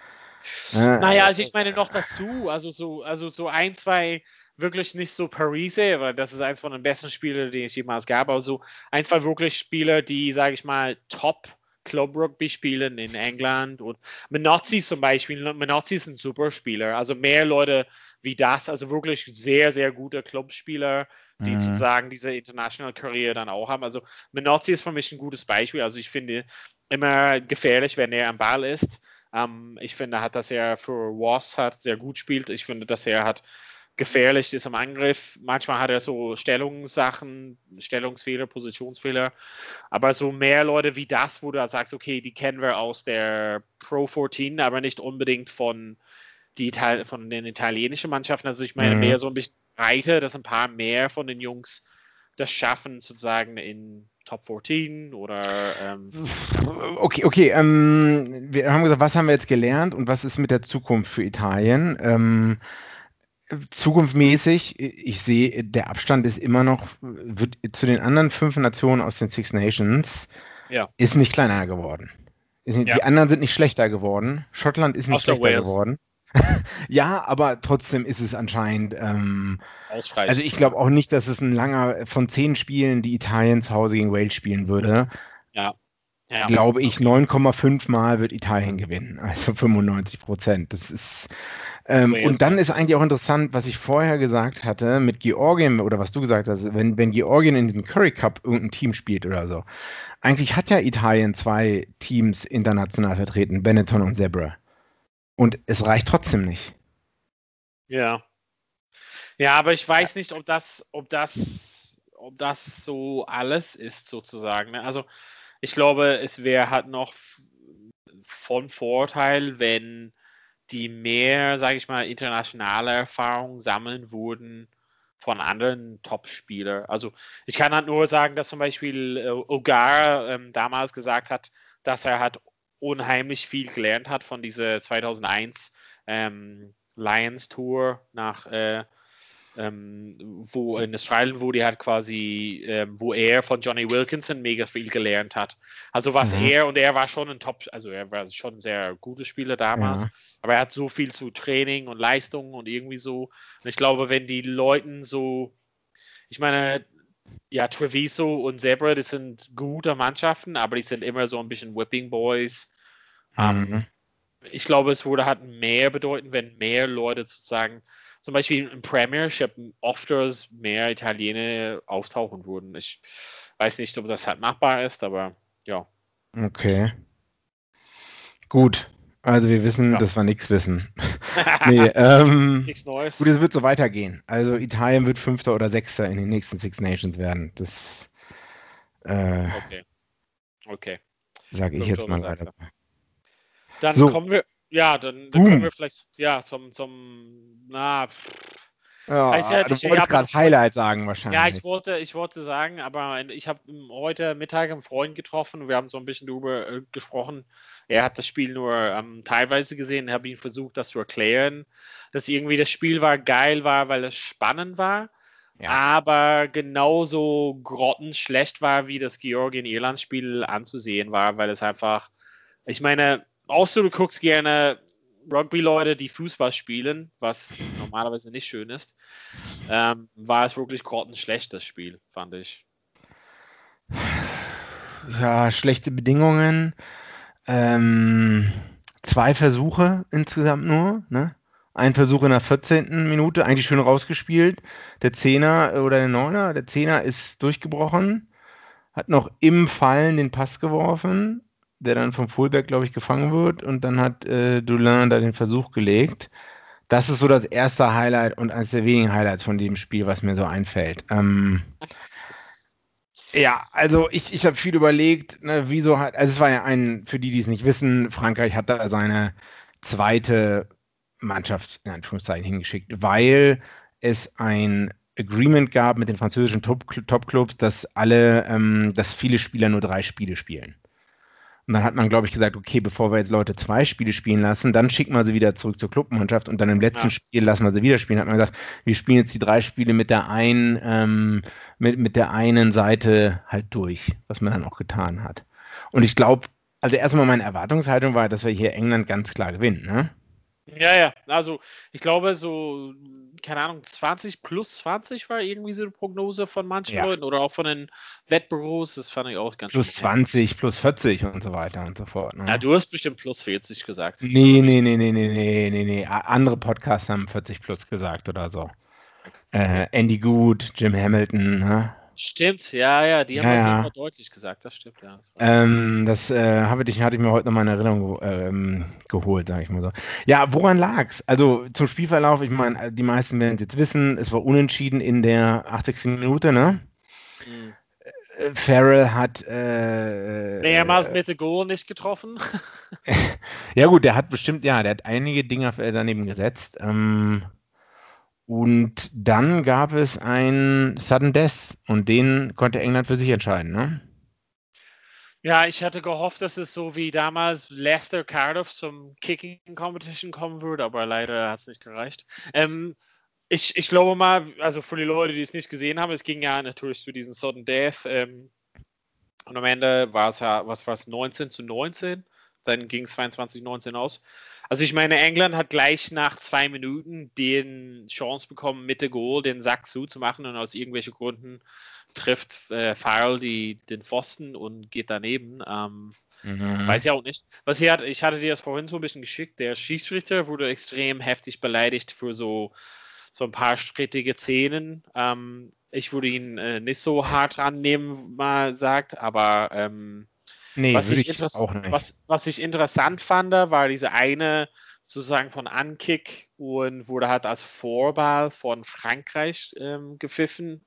Naja, also ich meine noch dazu, also so, also so ein, zwei wirklich nicht so Parise, weil das ist eins von den besten Spielen, die es jemals gab, aber so ein, zwei wirklich Spieler, die, sage ich mal, top Club Rugby spielen in England und Menozzi zum Beispiel. Menozzi ist ein super Spieler. Also mehr Leute wie das, also wirklich sehr, sehr gute Clubspieler, die mhm. sozusagen diese International Career dann auch haben. Also Menozzi ist für mich ein gutes Beispiel. Also ich finde immer gefährlich, wenn er am Ball ist. Ähm, ich finde, hat, dass er für Was hat sehr gut spielt. Ich finde, dass er hat gefährlich ist im Angriff. Manchmal hat er so Stellungssachen, Stellungsfehler, Positionsfehler. Aber so mehr Leute wie das, wo du sagst, okay, die kennen wir aus der Pro 14, aber nicht unbedingt von, die Ital von den italienischen Mannschaften. Also ich meine mhm. mehr so ein bisschen breiter, dass ein paar mehr von den Jungs das schaffen, sozusagen in Top 14 oder. Ähm, okay, okay. Ähm, wir haben gesagt, was haben wir jetzt gelernt und was ist mit der Zukunft für Italien? Ähm, zukunftsmäßig, ich sehe, der Abstand ist immer noch, wird zu den anderen fünf Nationen aus den Six Nations, ja. ist nicht kleiner geworden. Nicht, ja. Die anderen sind nicht schlechter geworden. Schottland ist nicht Außer schlechter Wales. geworden. ja, aber trotzdem ist es anscheinend. Ähm, also ich glaube auch nicht, dass es ein langer von zehn Spielen, die Italien zu Hause gegen Wales spielen würde. Ja. ja. Glaube ich, 9,5 Mal wird Italien gewinnen. Also 95 Prozent. Das ist ähm, und dann ist eigentlich auch interessant, was ich vorher gesagt hatte mit Georgien oder was du gesagt hast, wenn, wenn Georgien in diesem Curry Cup irgendein Team spielt oder so. Eigentlich hat ja Italien zwei Teams international vertreten, Benetton und Zebra. Und es reicht trotzdem nicht. Ja. Ja, aber ich weiß nicht, ob das, ob das, ob das so alles ist, sozusagen. Ne? Also ich glaube, es wäre halt noch von Vorteil, wenn die mehr, sage ich mal, internationale Erfahrung sammeln würden von anderen Top-Spielern. Also ich kann halt nur sagen, dass zum Beispiel äh, Ogar ähm, damals gesagt hat, dass er hat unheimlich viel gelernt hat von dieser 2001 ähm, Lions Tour nach äh, ähm, wo in Australien, wo die hat quasi, ähm, wo er von Johnny Wilkinson mega viel gelernt hat. Also was mhm. er und er war schon ein Top, also er war schon ein sehr guter Spieler damals, ja. aber er hat so viel zu Training und Leistung und irgendwie so. Und ich glaube, wenn die Leuten so, ich meine, ja, Treviso und Zebra, das sind gute Mannschaften, aber die sind immer so ein bisschen Whipping Boys. Ähm, mhm. Um, ich glaube, es würde halt mehr bedeuten, wenn mehr Leute sozusagen zum Beispiel im Premiership öfters mehr Italiener auftauchen würden. Ich weiß nicht, ob das halt machbar ist, aber ja. Okay. Gut. Also wir wissen, ja. dass wir nichts wissen. nee, ähm, nichts Neues. Gut, es wird so weitergehen. Also Italien wird Fünfter oder Sechster in den nächsten Six Nations werden. Das äh, okay. Okay. Sage ich jetzt mal weiter. Dann so. kommen wir ja, dann, dann können wir vielleicht ja zum, zum na, ja, ja, du wolltest gerade Highlight sagen wahrscheinlich. Ja, ich wollte, ich wollte sagen, aber ich habe heute Mittag einen Freund getroffen und wir haben so ein bisschen darüber äh, gesprochen. Er hat das Spiel nur ähm, teilweise gesehen, habe ihn versucht, das zu erklären, dass irgendwie das Spiel war geil war, weil es spannend war, ja. aber genauso grottenschlecht war, wie das Georgien-Irland-Spiel anzusehen war, weil es einfach, ich meine, außer du guckst gerne Rugby-Leute, die Fußball spielen, was normalerweise nicht schön ist, ähm, war es wirklich grottenschlecht, das Spiel, fand ich. Ja, schlechte Bedingungen. Ähm, zwei Versuche insgesamt nur. Ne? Ein Versuch in der 14. Minute, eigentlich schön rausgespielt. Der Zehner oder der Neuner, der Zehner ist durchgebrochen, hat noch im Fallen den Pass geworfen der dann vom Fullback, glaube ich, gefangen wird und dann hat äh, Doulin da den Versuch gelegt. Das ist so das erste Highlight und eines der wenigen Highlights von dem Spiel, was mir so einfällt. Ähm, ja, also ich, ich habe viel überlegt, ne, wieso hat, also es war ja ein, für die, die es nicht wissen, Frankreich hat da seine zweite Mannschaft in Anführungszeichen hingeschickt, weil es ein Agreement gab mit den französischen Top-Clubs, dass alle, ähm, dass viele Spieler nur drei Spiele spielen. Und dann hat man, glaube ich, gesagt, okay, bevor wir jetzt Leute zwei Spiele spielen lassen, dann schicken wir sie wieder zurück zur Clubmannschaft und dann im letzten ja. Spiel lassen wir sie wieder spielen. Hat man gesagt, wir spielen jetzt die drei Spiele mit der einen, ähm, mit, mit der einen Seite halt durch, was man dann auch getan hat. Und ich glaube, also erstmal meine Erwartungshaltung war, dass wir hier England ganz klar gewinnen, ne? Ja, ja, also ich glaube so, keine Ahnung, 20 plus 20 war irgendwie so eine Prognose von manchen Ja. Leuten oder auch von den Wettbüros, das fand ich auch ganz Plus schön. 20, plus 40 und so weiter und so fort. Ne? Ja, du hast bestimmt plus 40 gesagt. Nee, nee, nee, nee, nee, nee, nee, nee. Andere Podcasts haben 40 plus gesagt oder so. Äh, Andy Good, Jim Hamilton, ne? Stimmt, ja, ja, die haben Ja. Fall deutlich gesagt, das stimmt, ja. Das Ähm, das äh, habe ich, hatte ich mir heute noch mal in Erinnerung ähm, geholt, sage ich mal so. Ja, woran lag's? Also zum Spielverlauf, ich meine, die meisten werden es jetzt wissen, es war unentschieden in der 80. Minute, ne? Mhm. Äh, Farrell hat äh, Mehrmals mit dem Goal nicht getroffen. Ja gut, der hat bestimmt, ja, der hat einige Dinger äh, daneben gesetzt. Ähm, und dann gab es ein Sudden Death und den konnte England für sich entscheiden, ne? Ja, ich hatte gehofft, dass es so wie damals Leicester Cardiff zum Kicking Competition kommen würde, aber leider hat es nicht gereicht. Ähm, ich, ich glaube mal, also für die Leute, die es nicht gesehen haben, es ging ja natürlich zu diesem Sudden Death. Ähm, und am Ende war es ja, was war es, 19 zu 19. Dann ging es 22 19 aus. Also ich meine, England hat gleich nach zwei Minuten den Chance bekommen, mit der Goal den Sack zuzumachen und aus irgendwelchen Gründen trifft äh, Farrell die, den Pfosten und geht daneben. Ähm, Mhm. Weiß ja auch nicht. Was hier hat, ich hatte dir das vorhin so ein bisschen geschickt. Der Schiedsrichter wurde extrem heftig beleidigt für so, so ein paar strittige Szenen. Ähm, ich würde ihn äh, nicht so hart rannehmen, mal sagt, aber ähm, Nee, was, ich ich auch nicht. was, was ich interessant fand, war diese eine sozusagen von Ankick und wurde halt als Vorball von Frankreich ähm, gepfiffen,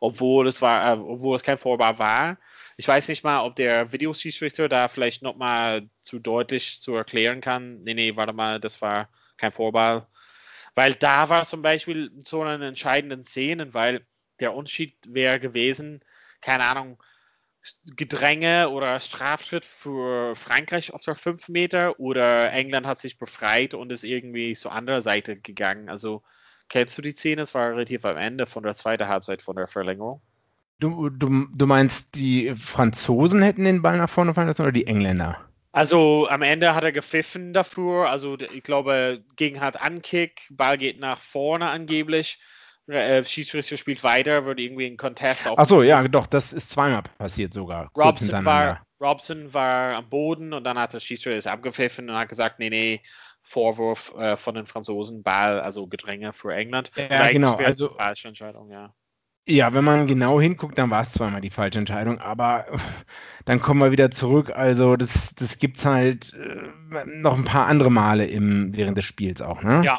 obwohl es war, äh, obwohl es kein Vorball war. Ich weiß nicht mal, ob der Videoschiedsrichter da vielleicht nochmal zu deutlich zu erklären kann. Nee, nee, warte mal, das war kein Vorball. Weil da war zum Beispiel so eine entscheidenden Szenen, weil der Unterschied wäre gewesen, keine Ahnung, Gedränge oder Strafschritt für Frankreich auf der 5 Meter oder England hat sich befreit und ist irgendwie zur anderen Seite gegangen. Also kennst du die Szene? Es war relativ am Ende von der zweiten Halbzeit von der Verlängerung. Du, du, du meinst, die Franzosen hätten den Ball nach vorne fallen lassen oder die Engländer? Also am Ende hat er gepfiffen dafür. Also ich glaube, ging halt Ankick, Ball geht nach vorne angeblich. Äh, Schiedsrichter spielt weiter, wird irgendwie ein Contest auf. Ach so, ja, doch, das ist zweimal passiert sogar. Robson war, Robson war am Boden und dann hat der Schiedsrichter es abgepfiffen und hat gesagt, nee, nee, Vorwurf äh, von den Franzosen, Ball, also Gedränge für England. Ja, genau, also- falsche Entscheidung, ja. Ja, wenn man genau hinguckt, dann war es zweimal die falsche Entscheidung, aber dann kommen wir wieder zurück. Also das, das gibt es halt äh, noch ein paar andere Male im, während des Spiels auch, ne? Ja.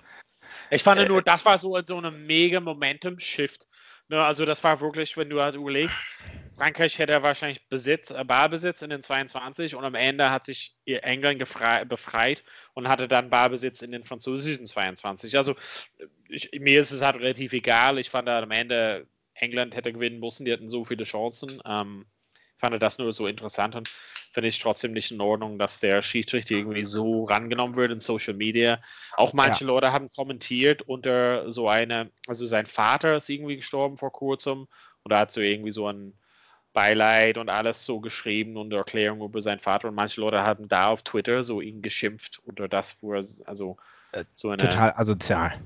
Ich fand Äh, nur, das war so, so eine mega Momentum-Shift. Ne, also das war wirklich, wenn du halt überlegst, Frankreich hätte wahrscheinlich Besitz, äh, Ballbesitz in den 22 und am Ende hat sich ihr England befreit und hatte dann Ballbesitz in den französischen 22. Also ich, mir ist es halt relativ egal. Ich fand halt am Ende, England hätte gewinnen müssen, die hatten so viele Chancen. Ähm, fand das nur so interessant und finde ich trotzdem nicht in Ordnung, dass der Schiedsrichter irgendwie so rangenommen wird in Social Media. Auch manche Leute haben kommentiert unter so eine, also sein Vater ist irgendwie gestorben vor kurzem und er hat so irgendwie so ein Beileid und alles so geschrieben und Erklärung über seinen Vater und manche Leute haben da auf Twitter so ihn geschimpft unter das, wo er, also so eine, Total asozial.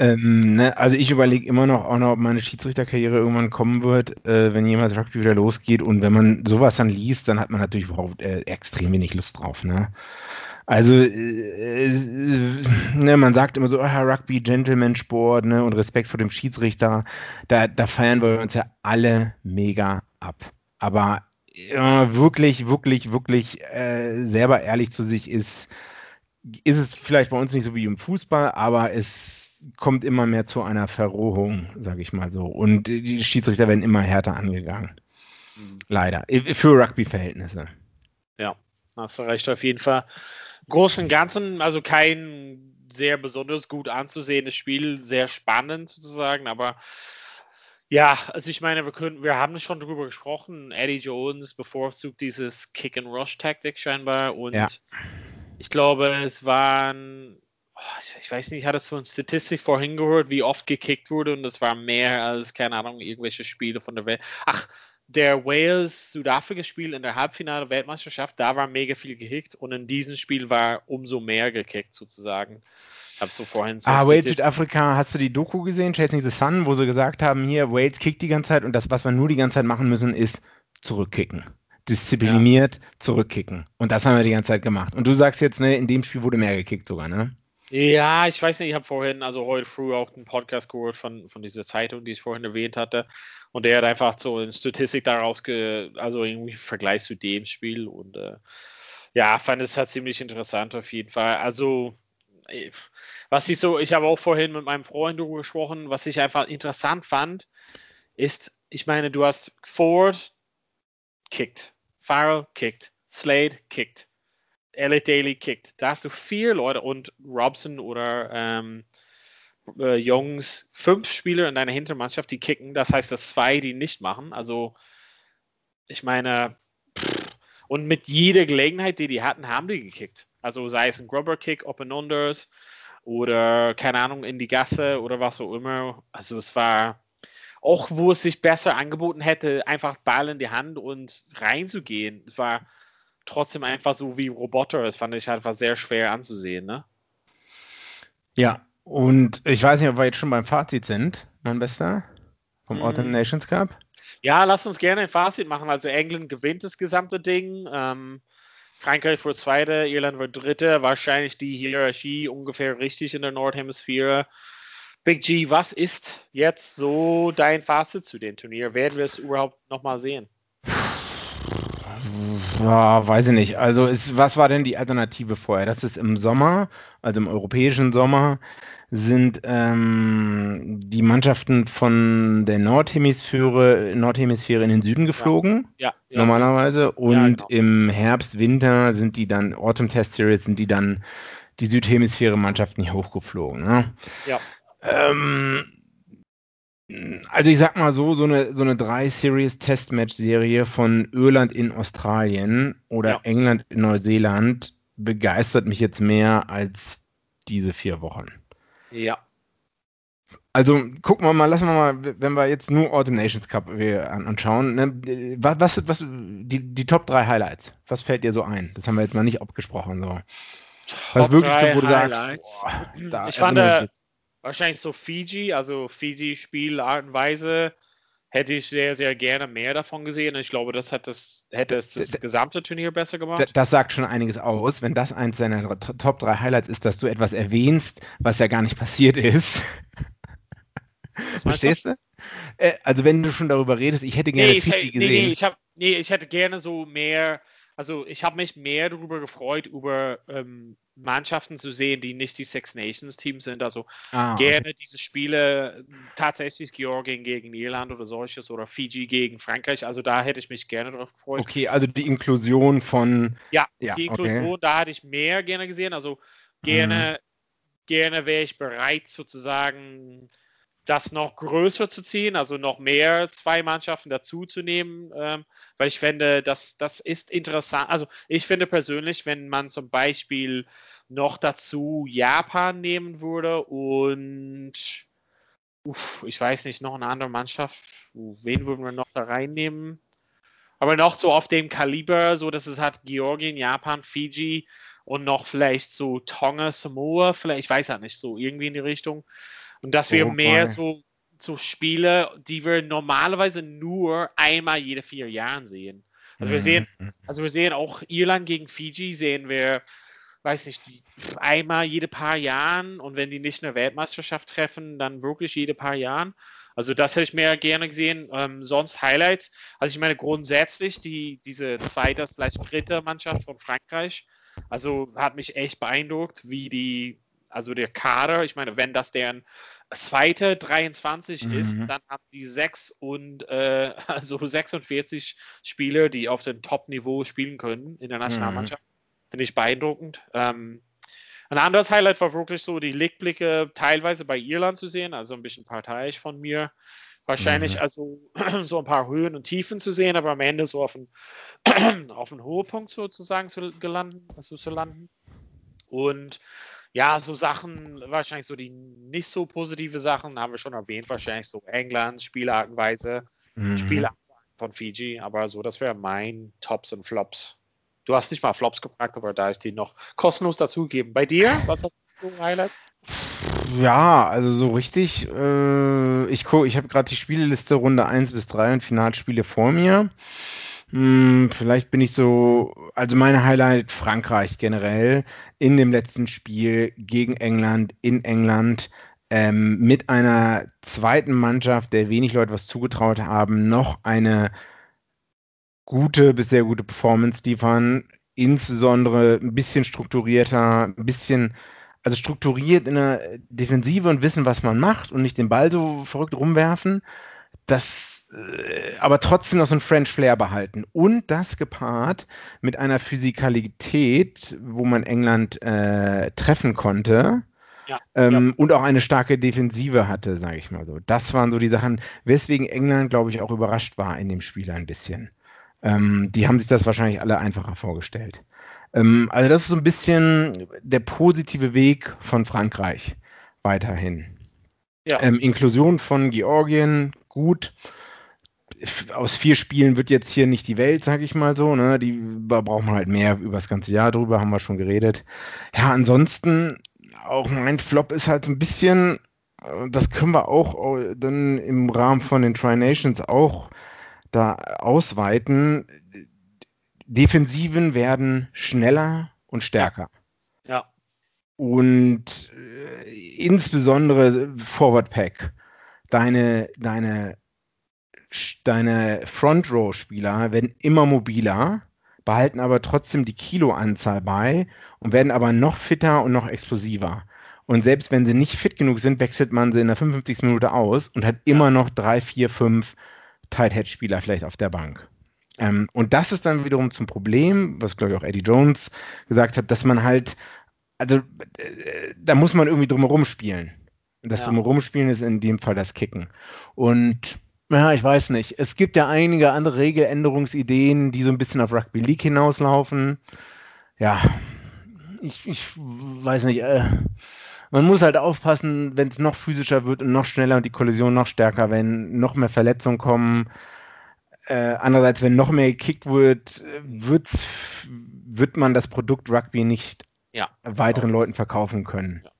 Ähm, ne, also ich überlege immer noch auch noch, ob meine Schiedsrichterkarriere irgendwann kommen wird, äh, wenn jemals Rugby wieder losgeht. Und wenn man sowas dann liest, dann hat man natürlich überhaupt äh, extrem wenig Lust drauf. Ne? Also äh, äh, ne, man sagt immer so, ah, Rugby, Gentleman-Sport ne, und Respekt vor dem Schiedsrichter. Da, da feiern wir uns ja alle mega ab. Aber äh, wirklich, wirklich, wirklich äh, selber ehrlich zu sich ist, ist es vielleicht bei uns nicht so wie im Fußball, aber es kommt immer mehr zu einer Verrohung, sage ich mal so. Und die Schiedsrichter werden immer härter angegangen. Mhm. Leider. Für Rugby-Verhältnisse. Hast du recht, auf jeden Fall. Großen und Ganzen, also kein sehr besonders gut anzusehendes Spiel, sehr spannend sozusagen, aber ja, also ich meine, wir können, wir haben schon drüber gesprochen. Eddie Jones bevorzugt dieses Kick-and-Rush-Taktik scheinbar und Ja. ich glaube, es waren, ich- ich weiß nicht, ich hatte so eine Statistik vorhin gehört, wie oft gekickt wurde und es war mehr als, keine Ahnung, irgendwelche Spiele von der Welt. Ach, der Wales-Südafrika-Spiel in der Halbfinale Weltmeisterschaft, da war mega viel gekickt und in diesem Spiel war umso mehr gekickt sozusagen. Hab so vorhin so ah, Wales Südafrika, hast du die Doku gesehen, Chasing the Sun, wo sie gesagt haben, hier, Wales kickt die ganze Zeit und das, was wir nur die ganze Zeit machen müssen, ist zurückkicken. Diszipliniert ja. zurückkicken. Und das haben wir die ganze Zeit gemacht. Und du sagst jetzt, ne, in dem Spiel wurde mehr gekickt sogar, ne? Ja, ich weiß nicht, ich habe vorhin, also heute früh auch einen Podcast gehört von, von dieser Zeitung, die ich vorhin erwähnt hatte. Und der hat einfach so eine Statistik daraus, ge, also irgendwie im Vergleich zu dem Spiel. Und äh, ja, fand es halt ziemlich interessant auf jeden Fall. Also, äh, was ich so, ich habe auch vorhin mit meinem Freund darüber gesprochen, was ich einfach interessant fand, ist, ich meine, du hast Ford kickt, Farrell kickt, Slade kickt. Elliot Daly kickt. Da hast du vier Leute und Robson oder ähm, äh, Jungs, fünf Spieler in deiner Hintermannschaft, die kicken. Das heißt, dass zwei die nicht machen. Also, ich meine, pff, und mit jeder Gelegenheit, die die hatten, haben die gekickt. Also, sei es ein Grubber-Kick, Open Unders oder keine Ahnung, in die Gasse oder was auch immer. Also, es war auch, wo es sich besser angeboten hätte, einfach Ball in die Hand und reinzugehen. Es war trotzdem einfach so wie Roboter. Das fand ich einfach sehr schwer anzusehen, ne? Ja, und ich weiß nicht, ob wir jetzt schon beim Fazit sind, mein Bester, vom mhm. Autumn Nations Cup. Ja, lass uns gerne ein Fazit machen. Also England gewinnt das gesamte Ding. Ähm, Frankreich wird Zweiter, Irland wird Dritter. Wahrscheinlich die Hierarchie ungefähr richtig in der Nordhemisphäre. Big G, was ist jetzt so dein Fazit zu dem Turnier? Werden wir es überhaupt nochmal sehen? Ja, weiß ich nicht. Also ist, was war denn die Alternative vorher? Das ist im Sommer, also im europäischen Sommer, sind ähm, die Mannschaften von der Nordhemisphäre, Nordhemisphäre in den Süden geflogen, ja, ja, ja. normalerweise. Und genau. im Herbst, Winter sind die dann, Autumn Test Series, sind die dann die Südhemisphäre-Mannschaften hier hochgeflogen. Ne? Ja. Ähm, also ich sag mal so, so eine, so eine Drei-Series-Testmatch-Serie von Irland in Australien oder ja. England in Neuseeland begeistert mich jetzt mehr als diese vier Wochen. Ja. Also gucken wir mal, lassen wir mal, wenn wir jetzt nur Autumn Nations Cup anschauen, ne, was, was, was die, die Top 3 Highlights, was fällt dir so ein? Das haben wir jetzt mal nicht abgesprochen. So. Was Top wirklich so, wo du Highlights. sagst, boah, da ich fand, äh, wahrscheinlich so Fiji, also Fiji-Spielart und Weise, hätte ich sehr, sehr gerne mehr davon gesehen. Ich glaube, das, hat das hätte es das gesamte Turnier besser gemacht. Das sagt schon einiges aus, wenn das eins deiner Top 3 Highlights ist, dass du etwas erwähnst, was ja gar nicht passiert ist. Verstehst du? Äh, also wenn du schon darüber redest, ich hätte gerne nee, Fiji gesehen. Nee, nee, ich, hab, nee, ich hätte gerne so mehr also ich habe mich mehr darüber gefreut, über ähm, Mannschaften zu sehen, die nicht die Six Nations Teams sind. Also ah, gerne okay. diese Spiele, tatsächlich Georgien gegen Irland oder solches oder Fiji gegen Frankreich. Also da hätte ich mich gerne darauf gefreut. Okay, also die Inklusion von. Ja, ja die Inklusion, okay. da hätte ich mehr gerne gesehen. Also gerne, mhm. gerne wäre ich bereit sozusagen das noch größer zu ziehen, also noch mehr zwei Mannschaften dazuzunehmen, ähm, weil ich finde, das, das ist interessant. Also ich finde persönlich, wenn man zum Beispiel noch dazu Japan nehmen würde und uff, ich weiß nicht, noch eine andere Mannschaft, wen würden wir noch da reinnehmen? Aber noch so auf dem Kaliber, so dass es hat Georgien, Japan, Fiji und noch vielleicht so Tonga, Samoa, vielleicht, ich weiß ja nicht, so irgendwie in die Richtung. Und dass wir oh, mehr so, so Spiele, die wir normalerweise nur einmal jede vier Jahre sehen. Also wir sehen, mhm. also wir sehen auch Irland gegen Fiji sehen wir, weiß nicht, einmal jede paar Jahren und wenn die nicht eine Weltmeisterschaft treffen, dann wirklich jede paar Jahren. Also das hätte ich mehr gerne gesehen. Ähm, sonst Highlights. Also ich meine grundsätzlich die diese zweite, vielleicht dritte Mannschaft von Frankreich. Also hat mich echt beeindruckt, wie die also der Kader, ich meine, wenn das deren zweite 23 mhm. ist, dann haben die sechs und äh, also 46 Spieler, die auf dem Top-Niveau spielen können in der Nationalmannschaft. Mhm. Finde ich beeindruckend. Ähm, ein anderes Highlight war wirklich so die Lichtblicke teilweise bei Irland zu sehen, also ein bisschen parteiisch von mir. Wahrscheinlich mhm. also so ein paar Höhen und Tiefen zu sehen, aber am Ende so auf einen, auf einen Höhepunkt sozusagen zu, gelanden, also zu landen. Und ja, so Sachen, wahrscheinlich so die nicht so positive Sachen, haben wir schon erwähnt, wahrscheinlich so England, Spielartenweise, mhm. Spielansagen von Fiji, aber so, das wäre mein Tops und Flops. Du hast nicht mal Flops gefragt, aber da ich die noch kostenlos dazugeben. Bei dir, was hast du Highlights? Ja, also so richtig. Äh, ich ich habe gerade die Spieleliste Runde 1 bis 3 und Finalspiele vor mir. Hm, vielleicht bin ich so, also meine Highlight Frankreich generell in dem letzten Spiel gegen England in England ähm, mit einer zweiten Mannschaft, der wenig Leute was zugetraut haben, noch eine gute bis sehr gute Performance liefern. Insbesondere ein bisschen strukturierter, ein bisschen, also strukturiert in der Defensive und wissen, was man macht und nicht den Ball so verrückt rumwerfen. Das, aber trotzdem noch so ein French Flair behalten. Und das gepaart mit einer Physikalität, wo man England äh, treffen konnte. Ja, ähm, ja. Und auch eine starke Defensive hatte, sage ich mal so. Das waren so die Sachen, weswegen England, glaube ich, auch überrascht war in dem Spiel ein bisschen. Ähm, die haben sich das wahrscheinlich alle einfacher vorgestellt. Ähm, also das ist so ein bisschen der positive Weg von Frankreich weiterhin. Ja. Ähm, Inklusion von Georgien, gut. Aus vier Spielen wird jetzt hier nicht die Welt, sage ich mal so. Ne? Die da braucht man halt mehr über das ganze Jahr drüber, haben wir schon geredet. Ja, ansonsten auch mein Flop ist halt ein bisschen, äh, das können wir auch äh, dann im Rahmen von den Tri Nations auch da ausweiten. Defensiven werden schneller und stärker. Ja. Und äh, insbesondere Forward Pack. Deine, deine, deine Front Row Spieler werden immer mobiler, behalten aber trotzdem die Kiloanzahl bei und werden aber noch fitter und noch explosiver. Und selbst wenn sie nicht fit genug sind, wechselt man sie in der 55. Minute aus und hat immer noch drei, vier, fünf Tight Head Spieler vielleicht auf der Bank. Ähm, und das ist dann wiederum zum Problem, was glaube ich auch Eddie Jones gesagt hat, dass man halt, also äh, da muss man irgendwie drumherum spielen. Das ja. drumherum spielen ist in dem Fall das Kicken. Und ja, ich weiß nicht. Es gibt ja einige andere Regeländerungsideen, die so ein bisschen auf Rugby League hinauslaufen. Ja, ich, ich weiß nicht. Äh, man muss halt aufpassen, wenn es noch physischer wird und noch schneller und die Kollision noch stärker, wenn noch mehr Verletzungen kommen. Äh, andererseits, wenn noch mehr gekickt wird, wird's, wird man das Produkt Rugby nicht ja, weiteren Leuten verkaufen können. Ja,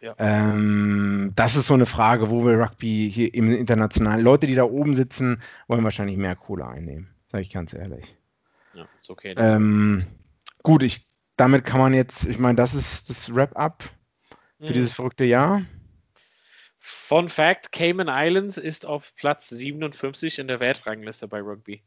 ja, ähm, das ist so eine Frage, wo wir Rugby hier im internationalen, Leute, die da oben sitzen, wollen wahrscheinlich mehr Kohle einnehmen, sage ich ganz ehrlich. Ja, ist okay. Ähm, gut, ich, damit kann man jetzt, ich meine, das ist das Wrap-up für dieses verrückte Jahr. Fun Fact: Cayman Islands ist auf Platz 57 in der Weltrangliste bei Rugby.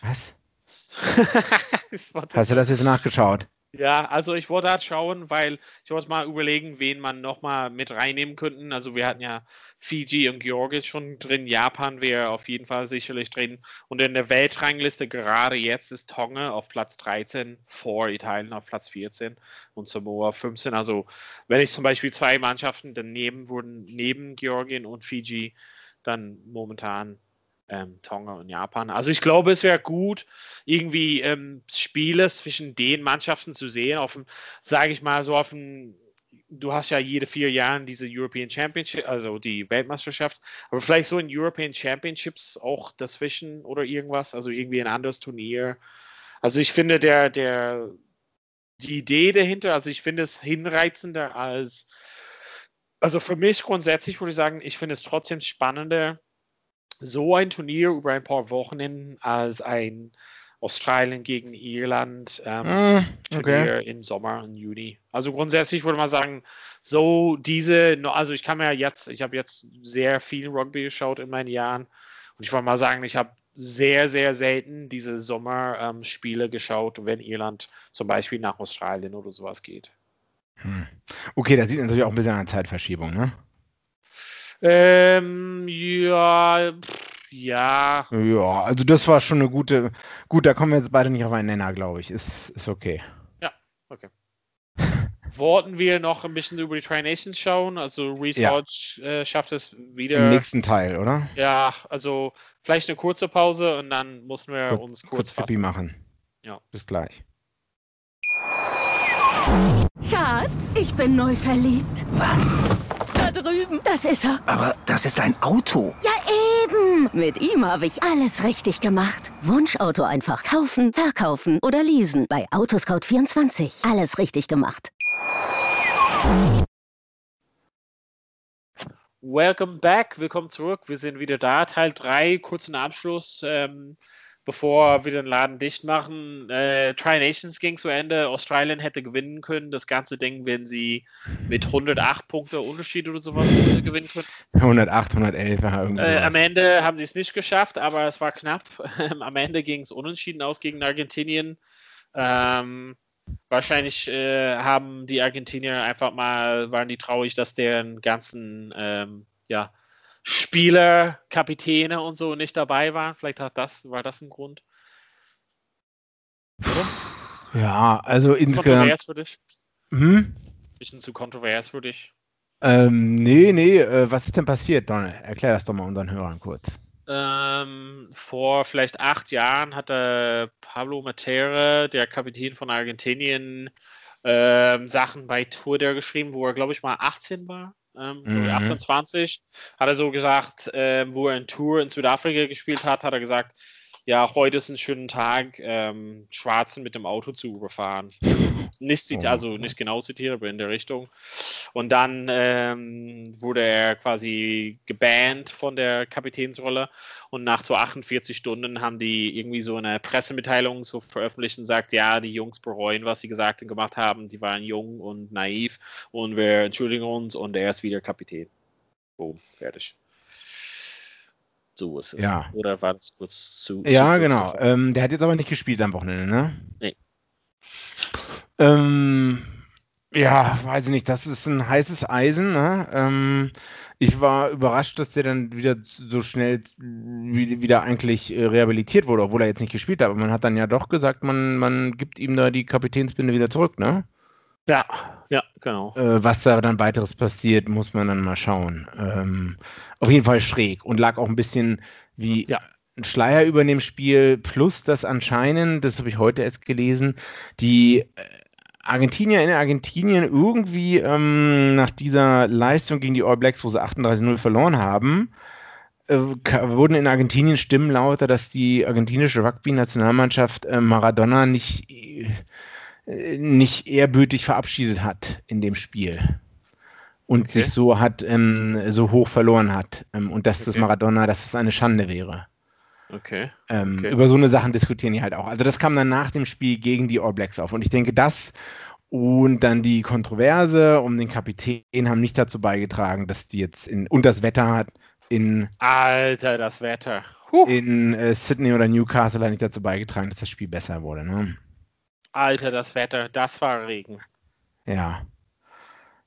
Was? Hast du das jetzt nachgeschaut? Ja, also ich wollte halt schauen, weil ich wollte mal überlegen, wen man nochmal mit reinnehmen könnten. Also wir hatten ja Fiji und Georgien schon drin, Japan wäre auf jeden Fall sicherlich drin. Und in der Weltrangliste gerade jetzt ist Tonga auf Platz 13, vor Italien auf Platz 14 und Samoa 15. Also wenn ich zum Beispiel zwei Mannschaften daneben wurden, neben Georgien und Fiji, dann momentan ähm, Tonga und Japan. Also ich glaube, es wäre gut, irgendwie ähm, Spiele zwischen den Mannschaften zu sehen, auf dem, sage ich mal, so auf dem, du hast ja jede vier Jahre diese European Championship, also die Weltmeisterschaft, aber vielleicht so in European Championships auch dazwischen oder irgendwas, also irgendwie ein anderes Turnier. Also ich finde der, der, die Idee dahinter, also ich finde es hinreizender als, also für mich grundsätzlich würde ich sagen, ich finde es trotzdem spannender, so ein Turnier über ein paar Wochen als ein Australien gegen Irland ähm, Turnier okay. im Sommer, im Juni. Also grundsätzlich würde man sagen, so diese, also ich kann mir jetzt, ich habe jetzt sehr viel Rugby geschaut in meinen Jahren und ich würde mal sagen, ich habe sehr, sehr selten diese Sommerspiele ähm, geschaut, wenn Irland zum Beispiel nach Australien oder sowas geht. Hm. Okay, da sieht man natürlich auch ein bisschen eine Zeitverschiebung, ne? Ähm, ja, pff, ja. Ja, also das war schon eine gute. Gut, da kommen wir jetzt beide nicht auf einen Nenner, glaube ich. Ist, ist okay. Ja, okay. Wollten wir noch ein bisschen über die Tri-Nations schauen? Also Research ja. äh, schafft es wieder. Im nächsten Teil, oder? Ja, also vielleicht eine kurze Pause und dann müssen wir Kur uns kurz, kurz machen. Ja. Bis gleich. Schatz, ich bin neu verliebt. Was? Drüben. Das ist er. Aber das ist ein Auto. Ja, eben. Mit ihm habe ich alles richtig gemacht. Wunschauto einfach kaufen, verkaufen oder leasen. Bei Autoscout24. Alles richtig gemacht. Welcome back, willkommen zurück. Wir sind wieder da. Teil 3, kurzen Abschluss. Ähm, bevor wir den Laden dicht machen. Äh, Tri Nations ging zu Ende. Australien hätte gewinnen können. Das ganze Ding, wenn sie mit 108 Punkte Unterschied oder sowas äh, gewinnen können. 108, 111. Irgendwie äh, am Ende haben sie es nicht geschafft, aber es war knapp. am Ende ging es unentschieden aus gegen Argentinien. Ähm, wahrscheinlich äh, haben die Argentinier einfach mal, waren die traurig, dass deren ganzen, ähm, ja, Spieler, Kapitäne und so nicht dabei waren. Vielleicht hat das, war das ein Grund. Oder? Ja, also insgesamt. Kontrovers für dich? Hm? Bisschen zu kontrovers für dich. Ähm, nee, nee, äh, was ist denn passiert, Donald? Erklär das doch mal unseren Hörern kurz. Ähm, vor vielleicht acht Jahren hatte Pablo Matera, der Kapitän von Argentinien, ähm, Sachen bei Twitter geschrieben, wo er, glaube ich, mal 18 war ähm, mhm. 28, hat er so gesagt, äh, wo er in Tour in Südafrika gespielt hat, hat er gesagt, ja, heute ist ein schöner Tag, ähm, Schwarzen mit dem Auto zu überfahren. Nicht, oh. also nicht genau zitiert, aber in der Richtung. Und dann ähm, wurde er quasi gebannt von der Kapitänsrolle. Und nach so 48 Stunden haben die irgendwie so eine Pressemitteilung so veröffentlicht und sagt, ja, die Jungs bereuen, was sie gesagt und gemacht haben. Die waren jung und naiv und wir entschuldigen uns und er ist wieder Kapitän. Boom, fertig. So ist es. Ja. Oder war das kurz zu. Ja, zu genau. Ähm, der hat jetzt aber nicht gespielt am Wochenende, ne? Nee. Ähm, ja, weiß ich nicht. Das ist ein heißes Eisen. Ne? Ähm, ich war überrascht, dass der dann wieder so schnell wieder eigentlich äh, rehabilitiert wurde, obwohl er jetzt nicht gespielt hat. Aber man hat dann ja doch gesagt, man, man gibt ihm da die Kapitänsbinde wieder zurück, ne? Ja, ja, genau. Äh, was da dann weiteres passiert, muss man dann mal schauen. Ähm, auf jeden Fall schräg und lag auch ein bisschen wie ja. ein Schleier über dem Spiel, plus das anscheinend, das habe ich heute erst gelesen, die äh, Argentinier in Argentinien irgendwie ähm, nach dieser Leistung gegen die All Blacks, wo sie 38-0 verloren haben, äh, wurden in Argentinien Stimmen lauter, dass die argentinische Rugby-Nationalmannschaft äh, Maradona nicht äh, nicht ehrbürtig verabschiedet hat in dem Spiel und okay. sich so hat ähm, so hoch verloren hat ähm, und dass okay. das Maradona, dass das eine Schande wäre. Okay. Ähm, okay. Über so eine Sachen diskutieren die halt auch. Also das kam dann nach dem Spiel gegen die All Blacks auf und ich denke, das und dann die Kontroverse um den Kapitän haben nicht dazu beigetragen, dass die jetzt in und das Wetter hat in Alter, das Wetter. Huh. In äh, Sydney oder Newcastle hat nicht dazu beigetragen, dass das Spiel besser wurde. Ne? Alter, das Wetter, das war Regen. Ja.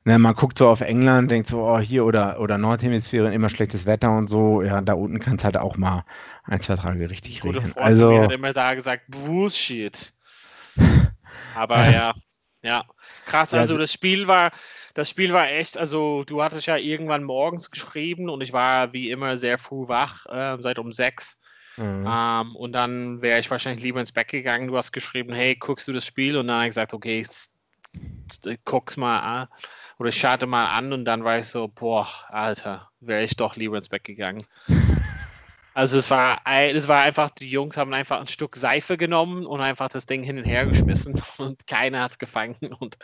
Ne, man guckt so auf England, denkt so, oh, hier oder, oder Nordhemisphäre immer schlechtes Wetter und so. Ja, da unten kann es halt auch mal ein, zwei Tage richtig Gute regnen. Freund also, hat immer da gesagt, Bullshit. Aber ja, ja. Krass, also ja, das Spiel war, das Spiel war echt, also du hattest ja irgendwann morgens geschrieben und ich war wie immer sehr früh wach, äh, seit um sechs. Mhm. Ähm, und dann wäre ich wahrscheinlich lieber ins Bett gegangen. Du hast geschrieben, hey, guckst du das Spiel? Und dann habe ich gesagt, okay, guck's mal an oder ich scharte mal an und dann war ich so, boah, Alter, wäre ich doch lieber ins Bett gegangen. Also es war, es war einfach, die Jungs haben einfach ein Stück Seife genommen und einfach das Ding hin und her geschmissen und keiner hat es gefangen. Und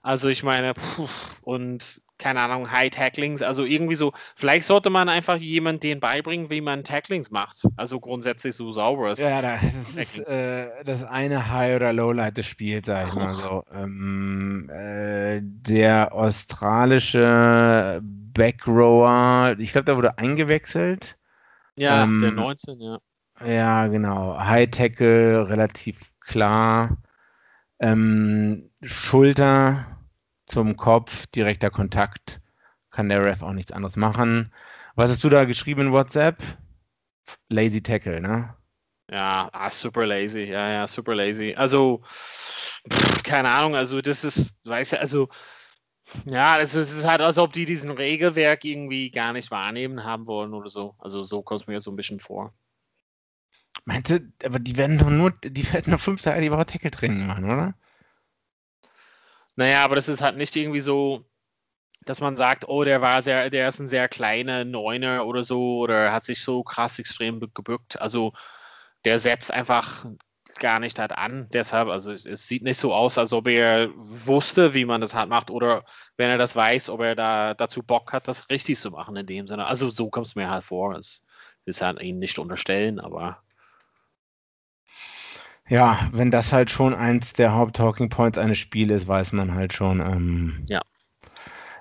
also ich meine, puh, und keine Ahnung, High Tacklings, also irgendwie so, vielleicht sollte man einfach jemand den beibringen, wie man Tacklings macht. Also grundsätzlich so sauberes. Ja, das ist äh, das eine High- oder Lowlight des Spiels, sag ich mal so. Ähm, äh, der australische Backrower, ich glaube, der wurde eingewechselt. Ja, ähm, der 19, ja. Ja, genau. High Tackle, relativ klar. Ähm, Schulter zum Kopf, direkter Kontakt, kann der Ref auch nichts anderes machen. Was hast du da geschrieben in WhatsApp? Lazy Tackle, ne? Ja, ah, super lazy, ja, ja, super lazy. Also, pff, keine Ahnung, also das ist, weißt du, also, ja, also es ist halt, als ob die diesen Regelwerk irgendwie gar nicht wahrnehmen haben wollen oder so. Also so kommt es mir so ein bisschen vor. Meinte, aber die werden doch nur, die werden noch fünf Tage die Woche Tackle-Training machen, oder? Naja, aber das ist halt nicht irgendwie so, dass man sagt, oh, der war sehr, der ist ein sehr kleiner Neuner oder so oder hat sich so krass extrem gebückt. Also der setzt einfach gar nicht halt an. Deshalb, also es sieht nicht so aus, als ob er wusste, wie man das halt macht oder wenn er das weiß, ob er da dazu Bock hat, das richtig zu machen in dem Sinne. Also so kommt es mir halt vor. Es ist halt ihn nicht unterstellen, aber ja, wenn das halt schon eins der Haupt-Talking Points eines Spiels ist, weiß man halt schon. Ähm, ja.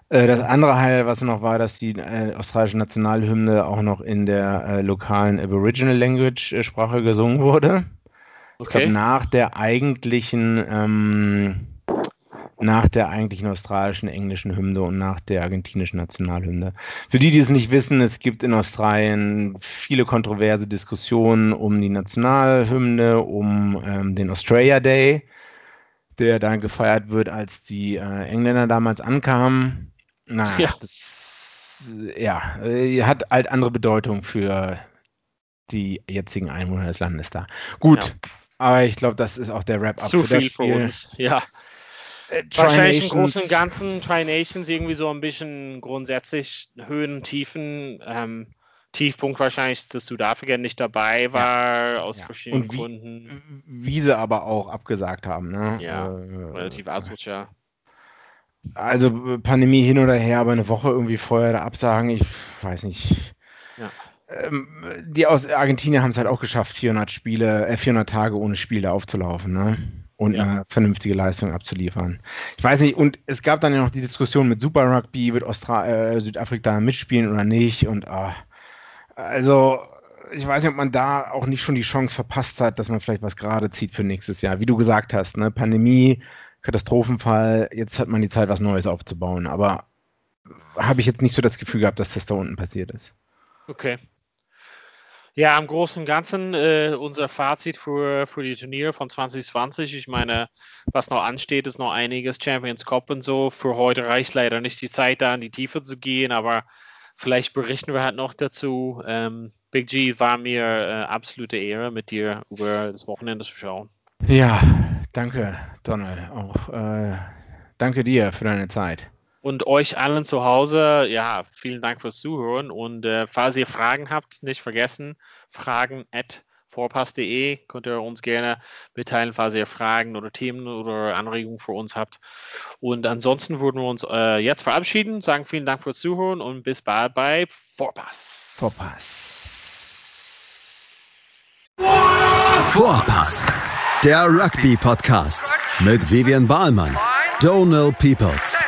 Äh, das andere Highlight, was noch war, dass die äh, australische Nationalhymne auch noch in der äh, lokalen Aboriginal Language äh, Sprache gesungen wurde. Okay. Ich glaube, nach der eigentlichen ähm, nach der eigentlichen australischen englischen Hymne und nach der argentinischen Nationalhymne. Für die, die es nicht wissen, es gibt in Australien viele kontroverse Diskussionen um die Nationalhymne, um ähm, den Australia Day, der dann gefeiert wird, als die äh, Engländer damals ankamen. Na, ja. das ja, äh, hat halt andere Bedeutung für die jetzigen Einwohner des Landes da. Gut, ja. aber ich glaube, das ist auch der Wrap-up für das Spiel. Für uns. Ja. Äh, Wahrscheinlich im Großen und Ganzen Tri-Nations irgendwie so ein bisschen grundsätzlich Höhen, Tiefen. Ähm, Tiefpunkt wahrscheinlich, dass Südafrika nicht dabei war, ja. aus ja. verschiedenen und wie, Gründen. Wie sie aber auch abgesagt haben. Ne? Ja, äh, relativ asozial. Also Pandemie hin oder her, aber eine Woche irgendwie vorher da absagen, ich weiß nicht. Ja. Ähm, die aus Argentinien haben es halt auch geschafft, 400 Spiele, äh, 400 Tage ohne Spiele aufzulaufen. Ne? Und eine vernünftige Leistung abzuliefern. Ich weiß nicht, und es gab dann ja noch die Diskussion mit Super Rugby, wird Austra äh, Südafrika mitspielen oder nicht und äh, also ich weiß nicht, ob man da auch nicht schon die Chance verpasst hat, dass man vielleicht was gerade zieht für nächstes Jahr. Wie du gesagt hast, ne, Pandemie, Katastrophenfall, jetzt hat man die Zeit, was Neues aufzubauen, aber habe ich jetzt nicht so das Gefühl gehabt, dass das da unten passiert ist. Okay. Ja, im Großen und Ganzen äh, unser Fazit für, für die Turniere von 2020. Ich meine, was noch ansteht, ist noch einiges Champions Cup und so. Für heute reicht leider nicht die Zeit, da in die Tiefe zu gehen, aber vielleicht berichten wir halt noch dazu. Ähm, Big G, war mir äh, absolute Ehre, mit dir über das Wochenende zu schauen. Ja, danke, Donald. Auch äh, danke dir für deine Zeit. Und euch allen zu Hause, ja, vielen Dank fürs Zuhören. Und äh, falls ihr Fragen habt, nicht vergessen, fragen at vorpass.de könnt ihr uns gerne mitteilen, falls ihr Fragen oder Themen oder Anregungen für uns habt. Und ansonsten würden wir uns äh, jetzt verabschieden, sagen vielen Dank fürs Zuhören und bis bald bei Vorpass. Vorpass. Vorpass. Der Rugby-Podcast mit Vivian Bahlmann, Donald Peoples